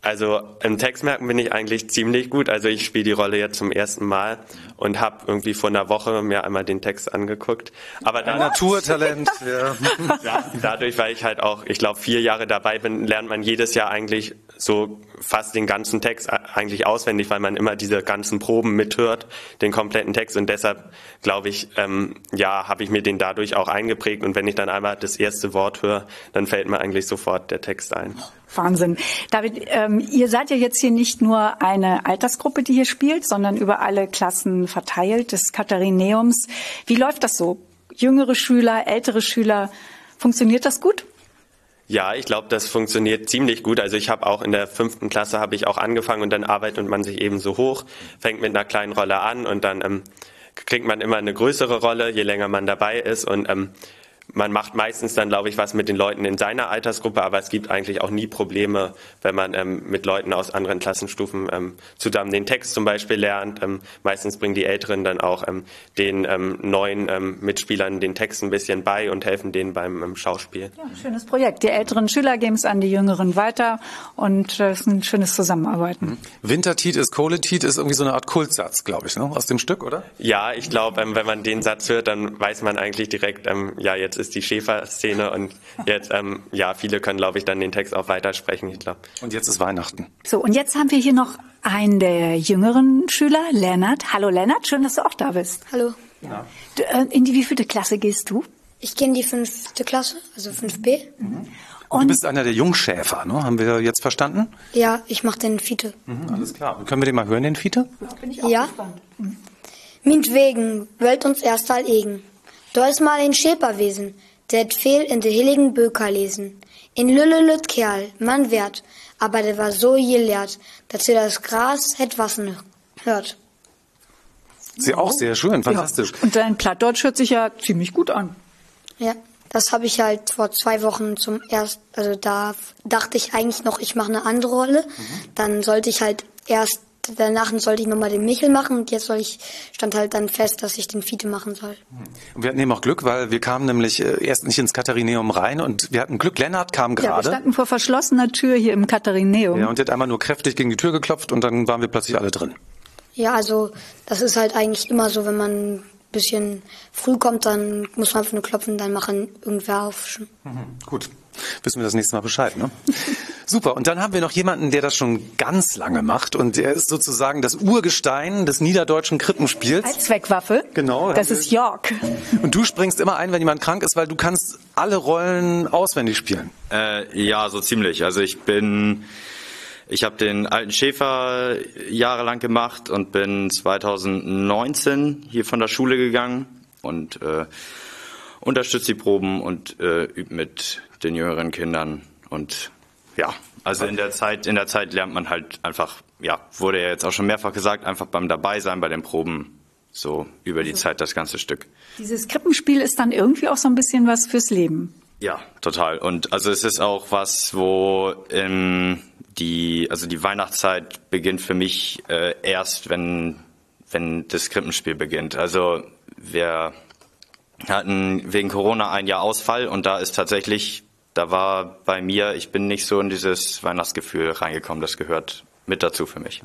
Also im Text merken bin ich eigentlich ziemlich gut. Also ich spiele die Rolle jetzt zum ersten Mal und habe irgendwie vor einer Woche mir einmal den Text angeguckt. Aber dann, Naturtalent. ja. ja, dadurch, weil ich halt auch, ich glaube, vier Jahre dabei bin, lernt man jedes Jahr eigentlich so fast den ganzen Text eigentlich auswendig, weil man immer diese ganzen Proben mithört, den kompletten Text. Und deshalb glaube ich, ähm, ja, habe ich mir den dadurch auch eingeprägt. Und wenn ich dann einmal das erste Wort höre, dann fällt mir eigentlich sofort der Text ein. Wahnsinn. David, ähm, ihr seid ja jetzt hier nicht nur eine Altersgruppe, die hier spielt, sondern über alle Klassen verteilt des Katharineums. Wie läuft das so? Jüngere Schüler, ältere Schüler, funktioniert das gut? Ja, ich glaube, das funktioniert ziemlich gut. Also ich habe auch in der fünften Klasse habe ich auch angefangen und dann arbeitet man sich eben so hoch, fängt mit einer kleinen Rolle an und dann ähm, kriegt man immer eine größere Rolle, je länger man dabei ist und ähm, man macht meistens dann, glaube ich, was mit den Leuten in seiner Altersgruppe, aber es gibt eigentlich auch nie Probleme, wenn man ähm, mit Leuten aus anderen Klassenstufen ähm, zusammen den Text zum Beispiel lernt. Ähm, meistens bringen die Älteren dann auch ähm, den ähm, neuen ähm, Mitspielern den Text ein bisschen bei und helfen denen beim ähm, Schauspiel. Ja, schönes Projekt. Die älteren Schüler geben es an die Jüngeren weiter und äh, es ist ein schönes Zusammenarbeiten. Wintertiet ist Kohletiet ist irgendwie so eine Art Kultsatz, glaube ich, ne? aus dem Stück, oder? Ja, ich glaube, ähm, wenn man den Satz hört, dann weiß man eigentlich direkt, ähm, ja, jetzt ist die Schäfer-Szene und jetzt, ähm, ja, viele können, glaube ich, dann den Text auch weitersprechen, ich glaube. Und jetzt ist Weihnachten. So, und jetzt haben wir hier noch einen der jüngeren Schüler, Lennart. Hallo Lennart, schön, dass du auch da bist. Hallo. Du, äh, in die wievielte Klasse gehst du? Ich gehe in die fünfte Klasse, also 5b. Und du bist einer der Jungschäfer, ne? haben wir jetzt verstanden? Ja, ich mache den Fiete. Alles klar. Und können wir den mal hören, den Fiete? Ja. Mintwegen wollt uns erst all egen. Da ist mal ein Schäperwesen, der het fehl in de heiligen Böker lesen. In Lüllelüt Kerl, man wert, aber der war so gelehrt, dass er das Gras het wassen hört. Sie auch sehr schön, fantastisch. Und dein Plattdeutsch hört sich ja ziemlich gut an. Ja. Das habe ich halt vor zwei Wochen zum ersten, also da dachte ich eigentlich noch, ich mache eine andere Rolle. Dann sollte ich halt erst, danach sollte ich nochmal den Michel machen und jetzt soll ich, stand halt dann fest, dass ich den Fiete machen soll. Und wir hatten eben auch Glück, weil wir kamen nämlich äh, erst nicht ins Katharineum rein und wir hatten Glück, Lennart kam Ja, wir gerade. standen vor verschlossener Tür hier im Katharineum. Ja, und der hat einmal nur kräftig gegen die Tür geklopft und dann waren wir plötzlich alle drin. Ja, also das ist halt eigentlich immer so, wenn man ein bisschen früh kommt, dann muss man einfach nur klopfen, dann machen irgendwer auf. schon. Gut. Wissen wir das nächste Mal Bescheid, ne? Super. Und dann haben wir noch jemanden, der das schon ganz lange macht und der ist sozusagen das Urgestein des niederdeutschen Krippenspiels. Allzweckwaffe. Genau. Das ist York. Und du springst immer ein, wenn jemand krank ist, weil du kannst alle Rollen auswendig spielen. Äh, ja, so ziemlich. Also ich bin, ich habe den alten Schäfer jahrelang gemacht und bin 2019 hier von der Schule gegangen und äh, unterstütze die Proben und äh, übe mit den jüngeren Kindern und ja, also in der Zeit, in der Zeit lernt man halt einfach, ja, wurde ja jetzt auch schon mehrfach gesagt, einfach beim Dabeisein bei den Proben so über die Zeit das ganze Stück. Dieses Krippenspiel ist dann irgendwie auch so ein bisschen was fürs Leben. Ja, total. Und also es ist auch was, wo ähm, die, also die Weihnachtszeit beginnt für mich äh, erst, wenn, wenn das Krippenspiel beginnt. Also wir hatten wegen Corona ein Jahr Ausfall und da ist tatsächlich, da war bei mir, ich bin nicht so in dieses Weihnachtsgefühl reingekommen. Das gehört mit dazu für mich.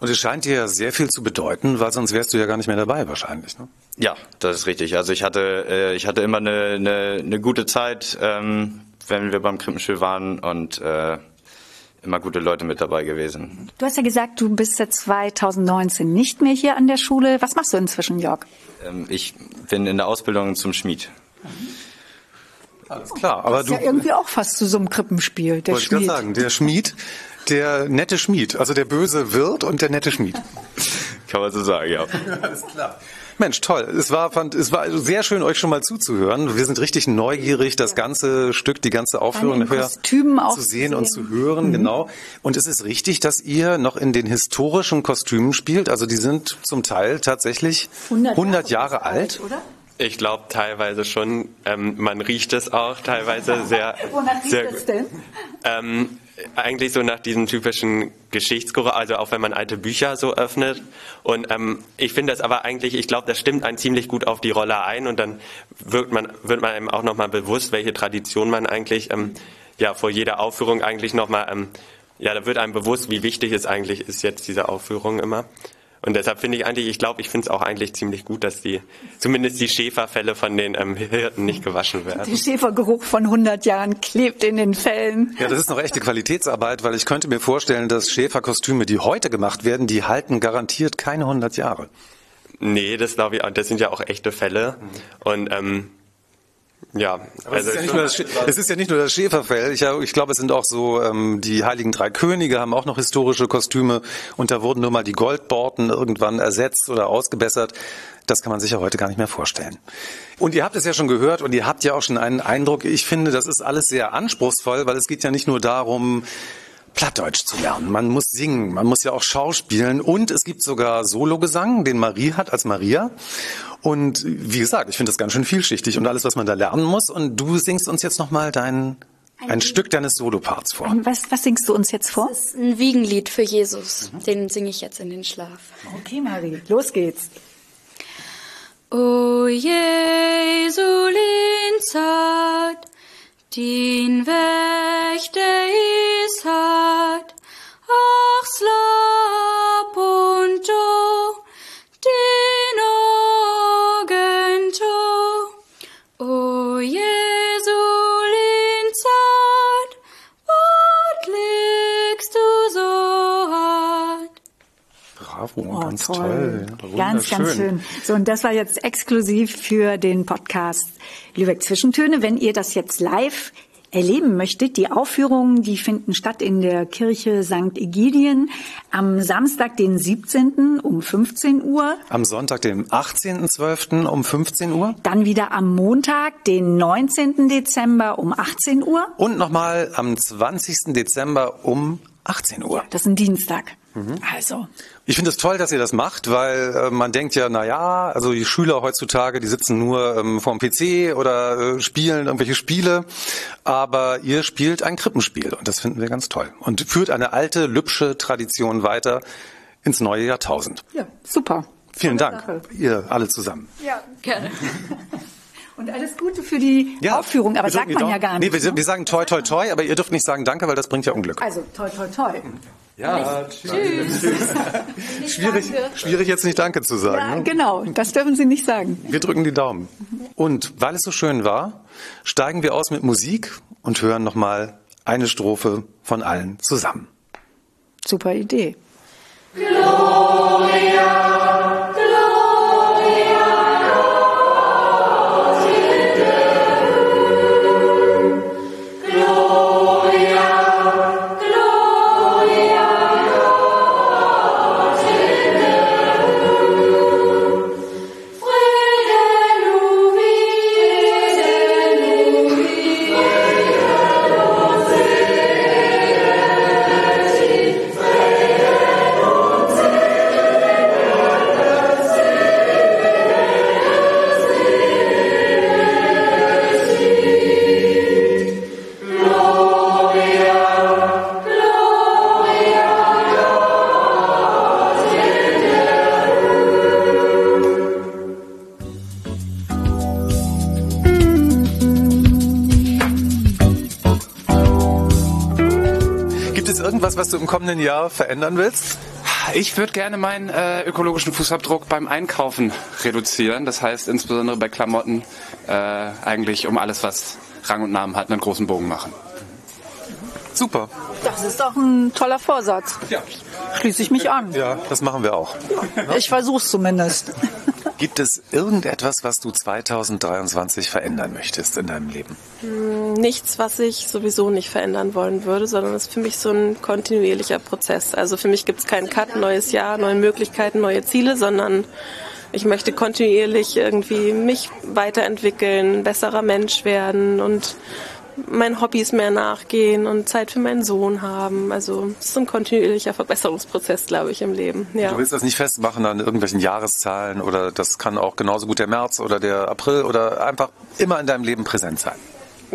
Und es scheint dir sehr viel zu bedeuten, weil sonst wärst du ja gar nicht mehr dabei wahrscheinlich. Ne? Ja, das ist richtig. Also ich hatte, äh, ich hatte immer eine, eine, eine gute Zeit, ähm, wenn wir beim Krippenspiel waren und äh, immer gute Leute mit dabei gewesen. Du hast ja gesagt, du bist seit 2019 nicht mehr hier an der Schule. Was machst du inzwischen, Jörg? Ähm, ich bin in der Ausbildung zum Schmied. Alles klar, aber das ist du ja irgendwie auch fast zu so einem Krippenspiel, der wollte ich Schmied. sagen, der Schmied, der nette Schmied, also der böse Wirt und der nette Schmied. Kann man so sagen, ja. Alles klar. Mensch, toll. Es war, fand, es war sehr schön, euch schon mal zuzuhören. Wir sind richtig neugierig, das ganze Stück, die ganze Aufführung nachher Kostümen auch zu sehen und zu hören, Mhm. genau. Und es ist richtig, dass ihr noch in den historischen Kostümen spielt. Also die sind zum Teil tatsächlich 100 Jahre, alt. oder? Ich glaube teilweise schon. Ähm, man riecht es auch teilweise sehr. Wonach riecht sehr es denn? Ähm, eigentlich so nach diesem typischen Geschichtsgeruch, also auch wenn man alte Bücher so öffnet. Und ähm, ich finde das aber eigentlich, ich glaube, das stimmt einen ziemlich gut auf die Rolle ein und dann wird man, wird man einem auch nochmal bewusst, welche Tradition man eigentlich ähm, ja vor jeder Aufführung eigentlich nochmal, ähm, ja, da wird einem bewusst, wie wichtig es eigentlich ist jetzt diese Aufführung immer. Und deshalb finde ich eigentlich, ich glaube, ich finde es auch eigentlich ziemlich gut, dass die, zumindest die Schäferfälle von den ähm, Hirten nicht gewaschen werden. Der Schäfergeruch von 100 Jahren klebt in den Fällen. Ja, das ist noch echte Qualitätsarbeit, weil ich könnte mir vorstellen, dass Schäferkostüme, die heute gemacht werden, die halten garantiert keine 100 Jahre. Nee, das glaube ich, auch- das sind ja auch echte Fälle. Und ähm, ja, Aber es, also ist ja nicht nur es ist ja nicht nur das Schäferfell. Ich, ich glaube, es sind auch so, ähm, die Heiligen Drei Könige haben auch noch historische Kostüme und da wurden nur mal die Goldborten irgendwann ersetzt oder ausgebessert. Das kann man sich ja heute gar nicht mehr vorstellen. Und ihr habt es ja schon gehört und ihr habt ja auch schon einen Eindruck. Ich finde, das ist alles sehr anspruchsvoll, weil es geht ja nicht nur darum, Plattdeutsch zu lernen. Man muss singen, man muss ja auch schauspielen und es gibt sogar Sologesang, den Marie hat als Maria. Und wie gesagt, ich finde das ganz schön vielschichtig und alles, was man da lernen muss. Und du singst uns jetzt nochmal dein, ein Stück deines Soloparts vor. Was, was singst du uns jetzt vor? Das ist ein Wiegenlied für Jesus. Den singe ich jetzt in den Schlaf. Okay, Marie, los geht's. O Jesulin zart, din Wächter is hat, Bravo, ganz Oh, toll. toll. Ja, Ganz, ganz schön. So, und das war jetzt exklusiv für den Podcast Lübeck Zwischentöne. Wenn ihr das jetzt live erleben möchtet, die Aufführungen, die finden statt in der Kirche St. Egidien am Samstag, den 17. um 15 Uhr. Am Sonntag, dem 18.12. um 15 Uhr. Dann wieder am Montag, den 19. Dezember um 18 Uhr. Und nochmal am 20. Dezember um 18 Uhr. Das ist ein Dienstag. Also, Ich finde es toll, dass ihr das macht, weil äh, man denkt ja, na ja, also die Schüler heutzutage, die sitzen nur ähm, vorm PC oder äh, spielen irgendwelche Spiele, aber ihr spielt ein Krippenspiel und das finden wir ganz toll und führt eine alte, lübsche Tradition weiter ins neue Jahrtausend. ja, super. Vielen Dank, Sache. ihr alle zusammen. Ja, gerne. Und alles Gute für die Aufführung, aber wir sagt man ja gar nicht. Nee, wir, wir sagen toi, toi, toi, aber ihr dürft nicht sagen Danke, weil das bringt ja Unglück. Also, toi, toi, toi. Ja, Tschüss. Schwierig, schwierig jetzt nicht Danke zu sagen. Ja, ne? genau, das dürfen Sie nicht sagen. Wir drücken die Daumen. Und weil es so schön war, steigen wir aus mit Musik und hören nochmal eine Strophe von allen zusammen. Super Idee. Gibt was du im kommenden Jahr verändern willst? Ich würde gerne meinen äh, ökologischen Fußabdruck beim Einkaufen reduzieren. Das heißt insbesondere bei Klamotten äh, eigentlich um alles, was Rang und Namen hat, einen großen Bogen machen. Super. Das ist doch ein toller Vorsatz. Ja. Schließe ich mich an. Ja, das machen wir auch. Ich versuch's zumindest. Gibt es irgendetwas, was du 2023 verändern möchtest in deinem Leben? Hm, Nichts, was ich sowieso nicht verändern wollen würde, sondern es ist für mich so ein kontinuierlicher Prozess. Also für mich gibt es keinen Cut, neues Jahr, neue Möglichkeiten, neue Ziele, sondern ich möchte kontinuierlich irgendwie mich weiterentwickeln, besserer Mensch werden und meinen Hobbys mehr nachgehen und Zeit für meinen Sohn haben. Also es ist ein kontinuierlicher Verbesserungsprozess, glaube ich, im Leben. Ja. Du willst das nicht festmachen an irgendwelchen Jahreszahlen oder das kann auch genauso gut der März oder der April oder einfach immer in deinem Leben präsent sein.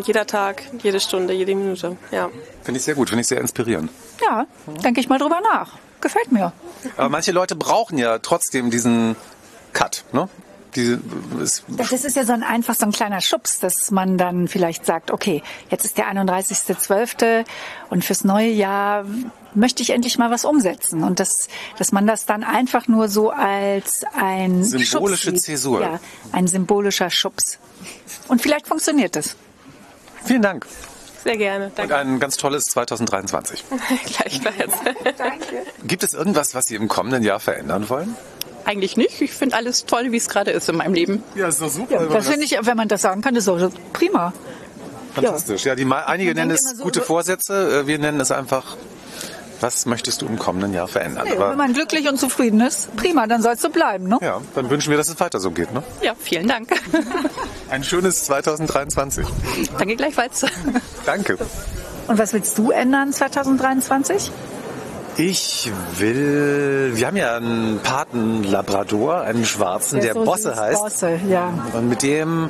Jeder Tag, jede Stunde, jede Minute. Ja. Finde ich sehr gut, finde ich sehr inspirierend. Ja, denke ich mal drüber nach. Gefällt mir. Aber manche Leute brauchen ja trotzdem diesen Cut, ne? Diese, es, Das ist ja so ein einfach so ein kleiner Schubs, dass man dann vielleicht sagt, okay, jetzt ist der 31.12. und fürs neue Jahr möchte ich endlich mal was umsetzen und dass, dass man das dann einfach nur so als ein Symbolische Schubs. Zäsur. Ja, ein symbolischer Schubs. Und vielleicht funktioniert es. Vielen Dank. Sehr gerne. Und ein ganz tolles 2023. Gleichfalls. Danke. Gibt es irgendwas, was Sie im kommenden Jahr verändern wollen? Eigentlich nicht. Ich finde alles toll, wie es gerade ist in meinem Leben. Ja, ist doch super. Ja, das finde ich, wenn man das sagen kann, ist doch prima. Fantastisch. Ja, die, ma- einige Man nennen es so, gute Vorsätze. äh, Wir nennen es einfach, was möchtest du im kommenden Jahr verändern? Nee, wenn man glücklich und zufrieden ist, prima, dann soll es so bleiben. Ne? ja, dann wünschen wir, dass es weiter so geht. Ne? Ja, vielen Dank. Ein schönes 2023. Danke gleichfalls. Danke. Und was willst du ändern 2023? Ich will, wir haben ja einen Paten-Labrador, einen schwarzen, der, so Bosse heißt. Bosse, ja. Und mit dem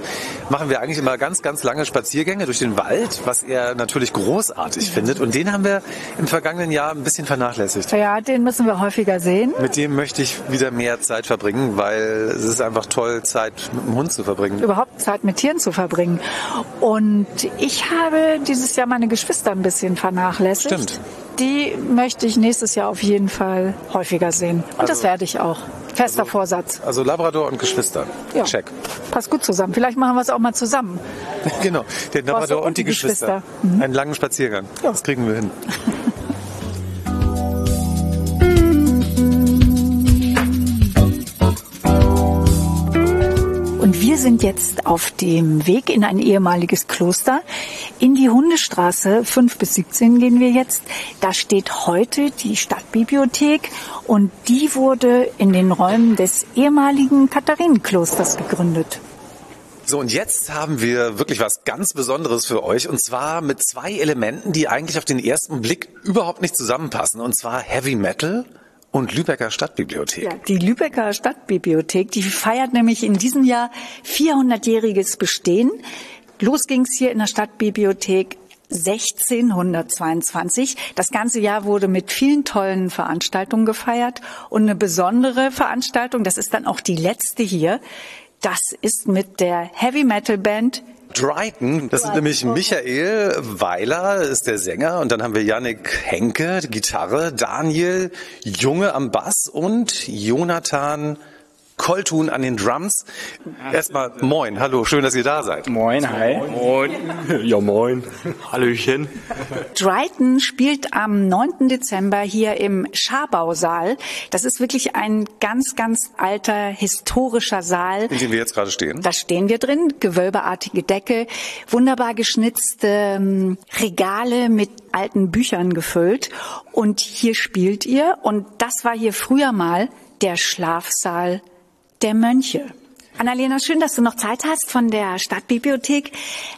machen wir eigentlich immer ganz, ganz lange Spaziergänge durch den Wald, was er natürlich großartig findet. Und den haben wir im vergangenen Jahr ein bisschen vernachlässigt. Ja, den müssen wir häufiger sehen. Mit dem möchte ich wieder mehr Zeit verbringen, weil es ist einfach toll, Zeit mit dem Hund zu verbringen. überhaupt Zeit mit Tieren zu verbringen. Und ich habe dieses Jahr meine Geschwister ein bisschen vernachlässigt. Stimmt. Die möchte ich nächstes Jahr auf jeden Fall häufiger sehen. Und das Also- werde ich auch. Fester Vorsatz. Also Labrador und Geschwister. Ja. Check. Passt gut zusammen. Vielleicht machen wir es auch mal zusammen. Genau. Der Labrador und und die Geschwister. Geschwister. Einen langen Spaziergang. Das kriegen wir hin. Sind jetzt auf dem Weg in ein ehemaliges Kloster. In die Hundestraße 5 bis 17 gehen wir jetzt. Da steht heute die Stadtbibliothek und die wurde in den Räumen des ehemaligen Katharinenklosters gegründet. So, und jetzt haben wir wirklich was ganz Besonderes für euch. Und zwar mit zwei Elementen, die eigentlich auf den ersten Blick überhaupt nicht zusammenpassen. Und zwar Heavy Metal und Lübecker Stadtbibliothek. Ja, die Lübecker Stadtbibliothek, die feiert nämlich in diesem Jahr 400-jähriges Bestehen. Los ging's hier in der Stadtbibliothek 1622. Das ganze Jahr wurde mit vielen tollen Veranstaltungen gefeiert und eine besondere Veranstaltung, das ist dann auch die letzte hier, das ist mit der Heavy Metal Band Dryden, das ist nämlich Michael Weiler, ist der Sänger. Und dann haben wir Yannick Henke, Gitarre, Daniel Junge am Bass und Jonathan Koltun an den Drums. Erstmal moin, hallo, schön, dass ihr da seid. Moin, hi. Moin. Ja, moin. Hallöchen. Dryden spielt am 9. Dezember hier im Schabausaal. Das ist wirklich ein ganz, ganz alter historischer Saal. In dem wir jetzt gerade stehen. Da stehen wir drin, gewölbeartige Decke, wunderbar geschnitzte ähm, Regale mit alten Büchern gefüllt. Und hier spielt ihr. Und das war hier früher mal der Schlafsaal der Mönche. Annalena, schön, dass du noch Zeit hast von der Stadtbibliothek.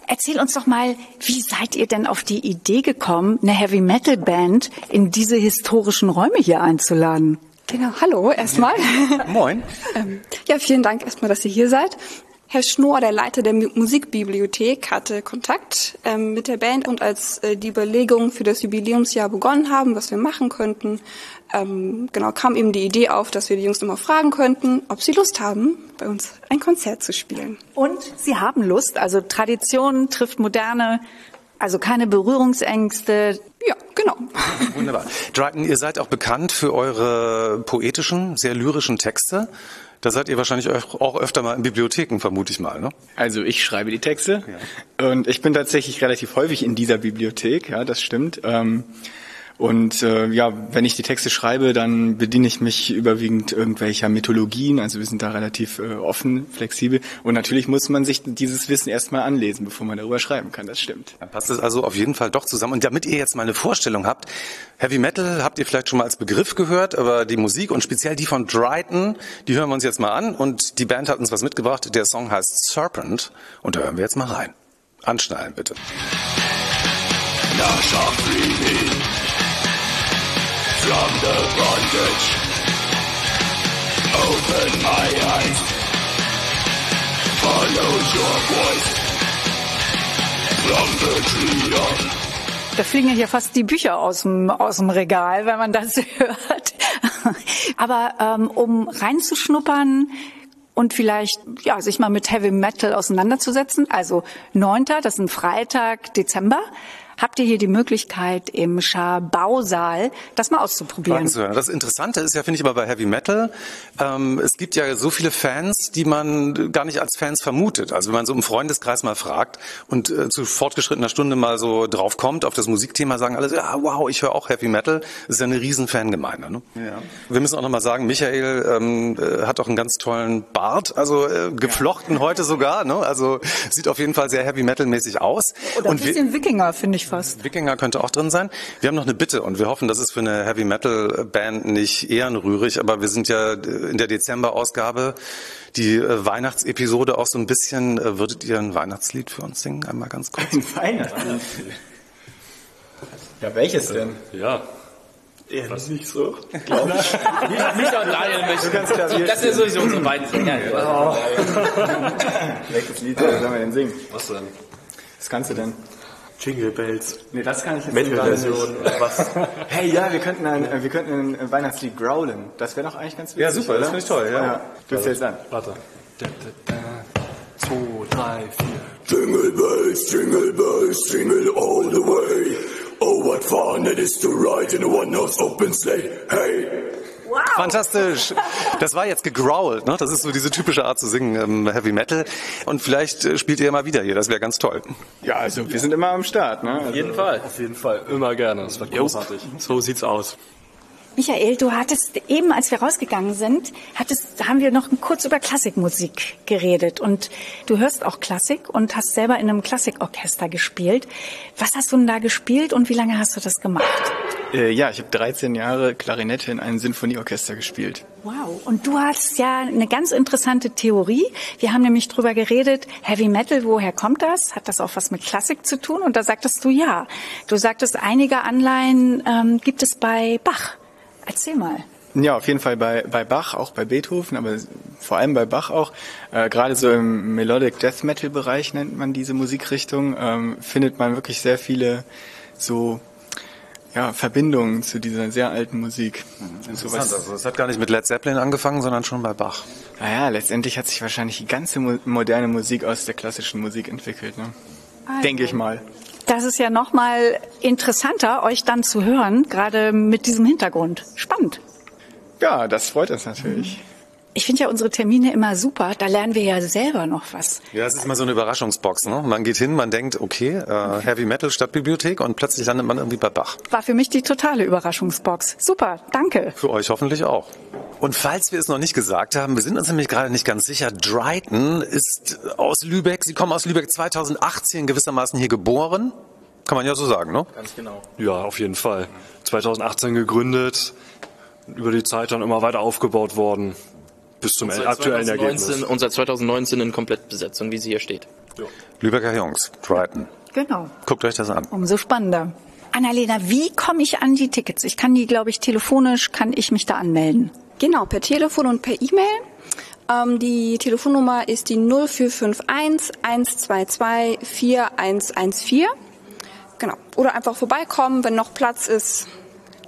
Erzähl uns doch mal, wie seid ihr denn auf die Idee gekommen, eine Heavy Metal Band in diese historischen Räume hier einzuladen? Genau, hallo erstmal. Moin. ähm, ja, vielen Dank erstmal, dass ihr hier seid. Herr Schnoor, der Leiter der Musikbibliothek, hatte Kontakt ähm, mit der Band und als äh, die Überlegungen für das Jubiläumsjahr begonnen haben, was wir machen könnten, ähm, genau kam eben die Idee auf, dass wir die Jungs nochmal fragen könnten, ob sie Lust haben, bei uns ein Konzert zu spielen. Und sie haben Lust, also Tradition trifft Moderne, also keine Berührungsängste. Ja, genau. Wunderbar. Dryden, ihr seid auch bekannt für eure poetischen, sehr lyrischen Texte. Da seid ihr wahrscheinlich auch öfter mal in Bibliotheken, vermute ich mal, ne? Also ich schreibe die Texte ja. und ich bin tatsächlich relativ häufig in dieser Bibliothek, ja, das stimmt. Ähm, und äh, ja, wenn ich die Texte schreibe, dann bediene ich mich überwiegend irgendwelcher Mythologien. Also wir sind da relativ äh, offen, flexibel. Und natürlich muss man sich dieses Wissen erstmal anlesen, bevor man darüber schreiben kann. Das stimmt. Dann passt es also auf jeden Fall doch zusammen. Und damit ihr jetzt mal eine Vorstellung habt, Heavy Metal habt ihr vielleicht schon mal als Begriff gehört, aber die Musik und speziell die von Dryden, die hören wir uns jetzt mal an. Und die Band hat uns was mitgebracht. Der Song heißt Serpent. Und da hören wir jetzt mal rein. Anschnallen bitte. From the bondage. Open my eyes, follow your voice from the tree Da fliegen ja fast die Bücher aus dem, aus dem Regal, wenn man das hört. Aber ähm, um reinzuschnuppern und vielleicht ja, sich mal mit Heavy Metal auseinanderzusetzen, also 9., das ist ein Freitag, Dezember, habt ihr hier die Möglichkeit, im Schar-Bausaal das mal auszuprobieren. Das Interessante ist ja, finde ich immer bei Heavy Metal, ähm, es gibt ja so viele Fans, die man gar nicht als Fans vermutet. Also wenn man so im Freundeskreis mal fragt und äh, zu fortgeschrittener Stunde mal so drauf kommt auf das Musikthema, sagen alle, ja, wow, ich höre auch Heavy Metal. Das ist ja eine riesen Fangemeinde. Ne? Ja. Wir müssen auch nochmal sagen, Michael ähm, äh, hat auch einen ganz tollen Bart, also äh, geflochten ja. heute sogar. Ne? Also sieht auf jeden Fall sehr Heavy Metal-mäßig aus. Oder ein bisschen Wikinger, finde ich fast. Wikinger könnte auch drin sein. Wir haben noch eine Bitte und wir hoffen, das ist für eine Heavy Metal Band nicht ehrenrührig, aber wir sind ja in der Dezember-Ausgabe die äh, Weihnachtsepisode auch so ein bisschen. Äh, würdet ihr ein Weihnachtslied für uns singen? Einmal ganz kurz. Ein Weihnachtslied? Ja, welches denn? Ja. Eher Was? nicht so. Glaube ich. Micha und Daniel möchten. Das sind sowieso unsere beiden Sänger. Oh. Welches Lied sollen wir denn singen? Was denn? Was kannst du denn? Jingle Bells. Nee, das kann ich jetzt Metal-Version oder was? Hey, ja, wir könnten ein, äh, wir könnten ein Weihnachtslied growlen. Das wäre doch eigentlich ganz witzig. Ja, super, oder? das finde ich toll, ja. ja. Du jetzt an. Warte. Da, da, da. Zwei, drei, vier. Jingle Bells, Jingle Bells, Jingle all the way. Oh, what fun it is to ride in a one-horse open sleigh. Hey! Wow. Fantastisch. Das war jetzt gegrowlt, ne? Das ist so diese typische Art zu singen im Heavy Metal. Und vielleicht äh, spielt ihr mal wieder hier. Das wäre ganz toll. Ja, also wir sind immer am Start, ne? Auf jeden also, Fall. Auf jeden Fall. Immer gerne. Das wird großartig. Jo. So sieht's aus. Michael, du hattest eben, als wir rausgegangen sind, hattest, haben wir noch kurz über Klassikmusik geredet. Und du hörst auch Klassik und hast selber in einem Klassikorchester gespielt. Was hast du denn da gespielt und wie lange hast du das gemacht? Äh, ja, ich habe 13 Jahre Klarinette in einem Sinfonieorchester gespielt. Wow. Und du hast ja eine ganz interessante Theorie. Wir haben nämlich drüber geredet, Heavy Metal, woher kommt das? Hat das auch was mit Klassik zu tun? Und da sagtest du ja. Du sagtest, einige Anleihen ähm, gibt es bei Bach. Erzähl mal. Ja, auf jeden Fall bei, bei Bach, auch bei Beethoven, aber vor allem bei Bach auch. Äh, Gerade so im Melodic Death Metal Bereich nennt man diese Musikrichtung, ähm, findet man wirklich sehr viele so ja, Verbindungen zu dieser sehr alten Musik. Interessant, also es hat gar nicht mit Led Zeppelin angefangen, sondern schon bei Bach. Naja, letztendlich hat sich wahrscheinlich die ganze mo moderne Musik aus der klassischen Musik entwickelt, ne? Also. Denke ich mal. Das ist ja noch mal interessanter, euch dann zu hören, gerade mit diesem Hintergrund. Spannend. Ja, das freut uns natürlich. Ich finde ja unsere Termine immer super. Da lernen wir ja selber noch was. Ja, es ist immer so eine Überraschungsbox. Ne? Man geht hin, man denkt, okay, äh, Heavy Metal Stadtbibliothek und plötzlich landet man irgendwie bei Bach. War für mich die totale Überraschungsbox. Super, danke. Für euch hoffentlich auch. Und falls wir es noch nicht gesagt haben, wir sind uns nämlich gerade nicht ganz sicher, Dryden ist aus Lübeck, Sie kommen aus Lübeck 2018 gewissermaßen hier geboren. Kann man ja so sagen, ne? Ganz genau. Ja, auf jeden Fall. 2018 gegründet, über die Zeit dann immer weiter aufgebaut worden, bis zum aktuellen 2019 Ergebnis. Und seit 2019 in Komplettbesetzung, wie sie hier steht. Lübecker Jungs, Dryden. Genau. Guckt euch das an. Umso spannender. Annalena, wie komme ich an die Tickets? Ich kann die, glaube ich, telefonisch, kann ich mich da anmelden? Genau, per Telefon und per E-Mail. Ähm, die Telefonnummer ist die 0451 122 4114. Genau. Oder einfach vorbeikommen, wenn noch Platz ist,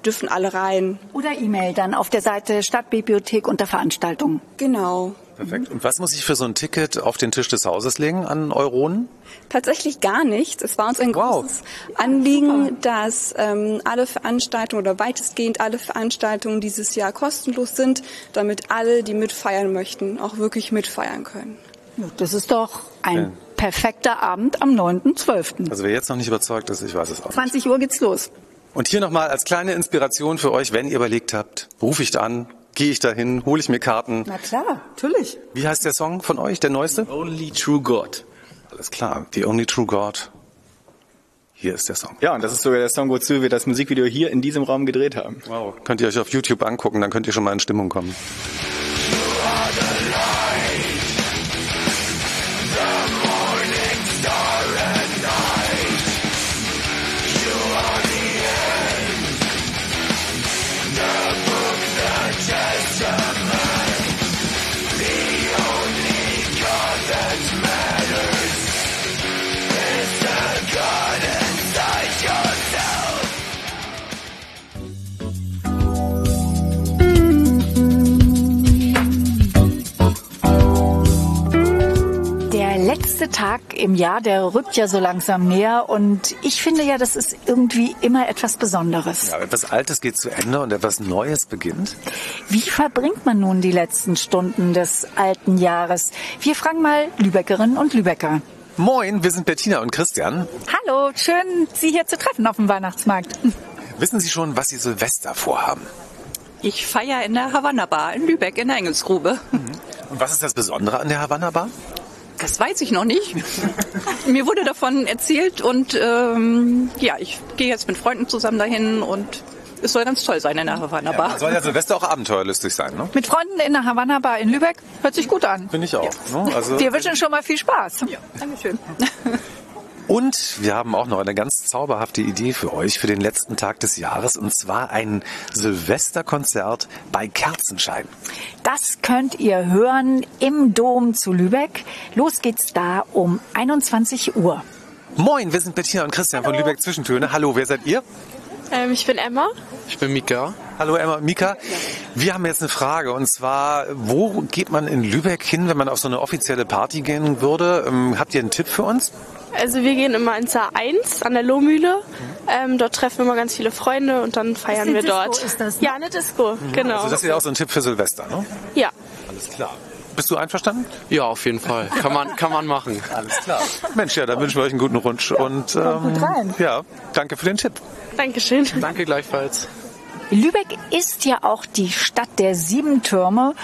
dürfen alle rein. Oder E-Mail dann auf der Seite Stadtbibliothek unter Veranstaltungen. Genau. Perfekt. Und was muss ich für so ein Ticket auf den Tisch des Hauses legen an Euronen? Tatsächlich gar nichts. Es war uns ein großes Anliegen, dass ähm, alle Veranstaltungen oder weitestgehend alle Veranstaltungen dieses Jahr kostenlos sind, damit alle, die mitfeiern möchten, auch wirklich mitfeiern können. Ja, das ist doch ein perfekter Abend am 9.12. Also wer jetzt noch nicht überzeugt ist, ich weiß es auch. nicht. 20 Uhr geht's los. Und hier nochmal als kleine Inspiration für euch, wenn ihr überlegt habt, rufe ich da an, gehe ich da hin, hole ich mir Karten. Na klar, natürlich. Wie heißt der Song von euch, der neueste? Only True God. Alles klar, The Only True God. Hier ist der Song. Ja, und das ist sogar der Song, wozu wir das Musikvideo hier in diesem Raum gedreht haben. Wow. Könnt ihr euch auf YouTube angucken, dann könnt ihr schon mal in Stimmung kommen. Letzte Tag im Jahr, der rückt ja so langsam näher und ich finde ja, das ist irgendwie immer etwas Besonderes. Ja, etwas Altes geht zu Ende und etwas Neues beginnt. Wie verbringt man nun die letzten Stunden des alten Jahres? Wir fragen mal Lübeckerinnen und Lübecker. Moin, wir sind Bettina und Christian. Hallo, schön, Sie hier zu treffen auf dem Weihnachtsmarkt. Wissen Sie schon, was Sie Silvester vorhaben? Ich feiere in der Havanna Bar in Lübeck in der Engelsgrube. Und was ist das Besondere an der Havanna Bar? Das weiß ich noch nicht. Mir wurde davon erzählt und ähm, ja, ich gehe jetzt mit Freunden zusammen dahin und es soll ganz toll sein in der Havanna Bar. Soll ja Silvester auch abenteuerlustig sein, ne? Mit Freunden in der Havanna Bar in Lübeck hört sich gut an. Finde ich auch. Ne? Also, Wir wünschen schon mal viel Spaß. Ja, Dankeschön. Und wir haben auch noch eine ganz zauberhafte Idee für euch für den letzten Tag des Jahres und zwar ein Silvesterkonzert bei Kerzenschein. Das könnt ihr hören im Dom zu Lübeck. Los geht's da um 21 Uhr. Moin, wir sind Bettina und Christian von Lübeck Zwischentöne. Hallo, wer seid ihr? Ähm, ich bin Emma. Ich bin Mika. Hallo Emma, Mika. Wir haben jetzt eine Frage und zwar, wo geht man in Lübeck hin, wenn man auf so eine offizielle Party gehen würde? Ähm, habt ihr einen Tipp für uns? Also wir gehen immer ins A1 an der Lohmühle. Ähm, dort treffen wir immer ganz viele Freunde und dann feiern eine wir Disco dort. ist das, ne? Ja, eine Disco, genau. Also das ist ja auch so ein Tipp für Silvester, ne? Ja. Alles klar. Bist du einverstanden? Ja, auf jeden Fall. Kann man, kann man machen. Alles klar. Mensch, ja, dann wünschen wir euch einen guten Rutsch und kommt gut rein. ja, danke für den Tipp. Dankeschön. Danke gleichfalls. Lübeck ist ja auch die Stadt der sieben Türme.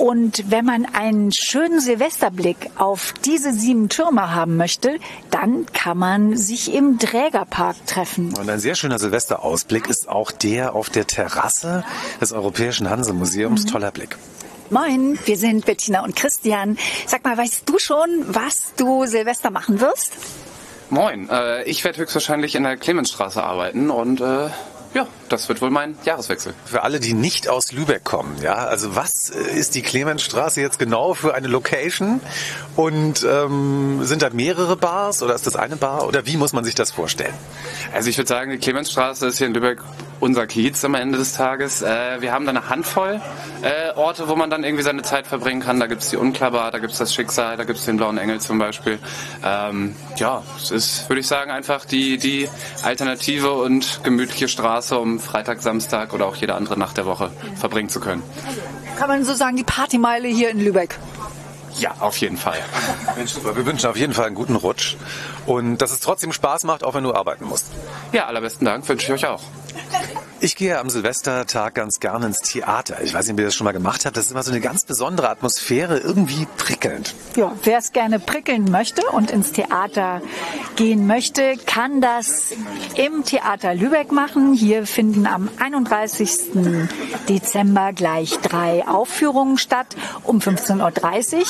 Und wenn man einen schönen Silvesterblick auf diese sieben Türme haben möchte, dann kann man sich im Drägerpark treffen. Und ein sehr schöner Silvesterausblick ist auch der auf der Terrasse des Europäischen Hansemuseums. Mhm. Toller Blick. Moin, wir sind Bettina und Christian. Sag mal, weißt du schon, was du Silvester machen wirst? Moin, äh, ich werde höchstwahrscheinlich in der Clemensstraße arbeiten und äh, ja, das wird wohl mein Jahreswechsel. Für alle, die nicht aus Lübeck kommen, ja, also was äh, ist die Clemensstraße jetzt genau für eine Location? Und ähm, sind da mehrere Bars oder ist das eine Bar oder wie muss man sich das vorstellen? Also ich würde sagen, die Clemensstraße ist hier in Lübeck unser Kiez am Ende des Tages. Äh, wir haben da eine Handvoll äh, Orte, wo man dann irgendwie seine Zeit verbringen kann. Da gibt's die Unklabbar, da gibt's das Schicksal, da gibt's den Blauen Engel zum Beispiel. Ähm, ja, es ist, würde ich sagen, einfach die, die alternative und gemütliche Straße, um Freitag, Samstag oder auch jede andere Nacht der Woche verbringen zu können. Kann man so sagen, die Partymeile hier in Lübeck. Ja, auf jeden Fall. Wir wünschen auf jeden Fall einen guten Rutsch und dass es trotzdem Spaß macht, auch wenn du arbeiten musst. Ja, allerbesten Dank wünsche ich euch auch. Ich gehe am Silvestertag ganz gerne ins Theater. Ich weiß nicht, ob ihr das schon mal gemacht habt. Das ist immer so eine ganz besondere Atmosphäre, irgendwie prickelnd. Ja, wer es gerne prickeln möchte und ins Theater gehen möchte, kann das im Theater Lübeck machen. Hier finden am 31. Dezember gleich drei Aufführungen statt um 15.30 Uhr.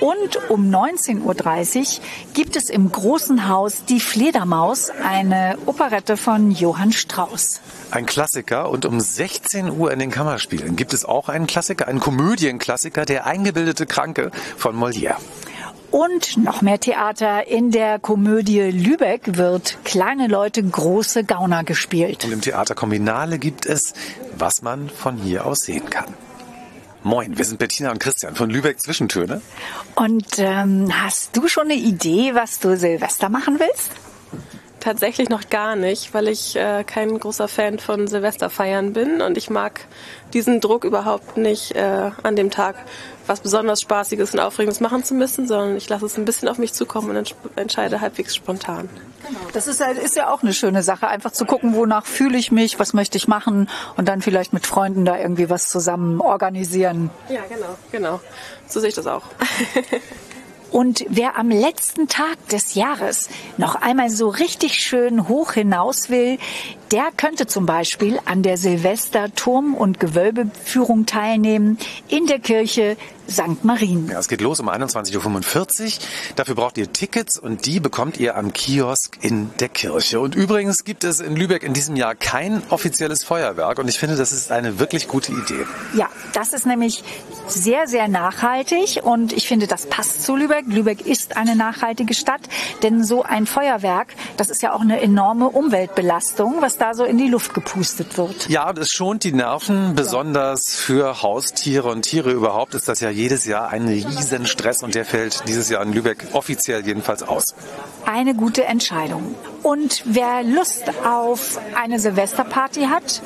Und um 19.30 Uhr gibt es im Großen Haus Die Fledermaus, eine Operette von Johann Strauss. Ein Klassiker und um 16 Uhr in den Kammerspielen gibt es auch einen Klassiker, einen Komödienklassiker, Der eingebildete Kranke von Molière. Und noch mehr Theater. In der Komödie Lübeck wird kleine Leute große Gauner gespielt. Und im Theater Kombinale gibt es, was man von hier aus sehen kann. Moin, wir sind Bettina und Christian von Lübeck Zwischentöne. Und ähm, hast du schon eine Idee, was du Silvester machen willst? Tatsächlich noch gar nicht, weil ich äh, kein großer Fan von Silvesterfeiern bin und ich mag diesen Druck überhaupt nicht äh, an dem Tag was besonders Spaßiges und Aufregendes machen zu müssen, sondern ich lasse es ein bisschen auf mich zukommen und ents entscheide halbwegs spontan. Das ist, ist ja auch eine schöne Sache, einfach zu gucken, wonach fühle ich mich, was möchte ich machen und dann vielleicht mit Freunden da irgendwie was zusammen organisieren. Ja, genau, genau. So sehe ich das auch. Und wer am letzten Tag des Jahres noch einmal so richtig schön hoch hinaus will, der könnte zum Beispiel an der Silvester-Turm- und Gewölbeführung teilnehmen in der Kirche St. Marien. Ja, es geht los um 21.45 Uhr. Dafür braucht ihr Tickets und die bekommt ihr am Kiosk in der Kirche. Und übrigens gibt es in Lübeck in diesem Jahr kein offizielles Feuerwerk und ich finde, das ist eine wirklich gute Idee. Ja, das ist nämlich sehr, sehr nachhaltig und ich finde, das passt zu Lübeck. Lübeck ist eine nachhaltige Stadt, denn so ein Feuerwerk, das ist ja auch eine enorme Umweltbelastung, was da so in die Luft gepustet wird. Ja, es schont die Nerven, besonders für Haustiere und Tiere überhaupt ist das ja jedes Jahr ein riesen Stress und der fällt dieses Jahr in Lübeck offiziell jedenfalls aus. Eine gute Entscheidung. Und wer Lust auf eine Silvesterparty hat,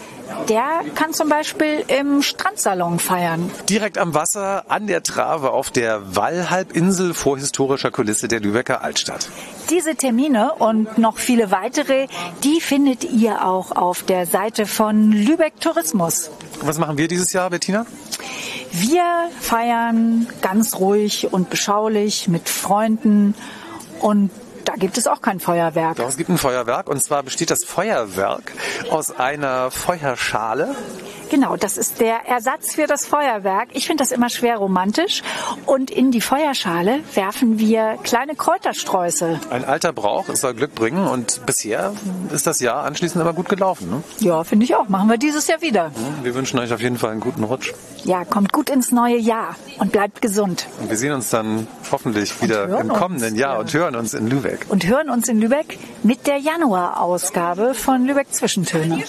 der kann zum Beispiel im Strandsalon feiern. Direkt am Wasser, an der Trave auf der Wallhalbinsel vor historischer Kulisse der Lübecker Altstadt. Diese Termine und noch viele weitere, die findet ihr auch auf der Seite von Lübeck Tourismus. Was machen wir dieses Jahr, Bettina? Wir feiern ganz ruhig und beschaulich mit Freunden und da gibt es auch kein Feuerwerk. Doch, es gibt ein Feuerwerk und zwar besteht das Feuerwerk aus einer Feuerschale. Genau, das ist der Ersatz für das Feuerwerk. Ich finde das immer schwer romantisch. Und in die Feuerschale werfen wir kleine Kräutersträuße. Ein alter Brauch, es soll Glück bringen und bisher ist das Jahr anschließend aber gut gelaufen. Ne? Ja, finde ich auch. Machen wir dieses Jahr wieder. Wir wünschen euch auf jeden Fall einen guten Rutsch. Ja, kommt gut ins neue Jahr und bleibt gesund. Und wir sehen uns dann hoffentlich wieder im kommenden uns, Jahr ja. und hören uns in Lübeck. Und hören uns in Lübeck mit der Januarausgabe von Lübeck Zwischentöne.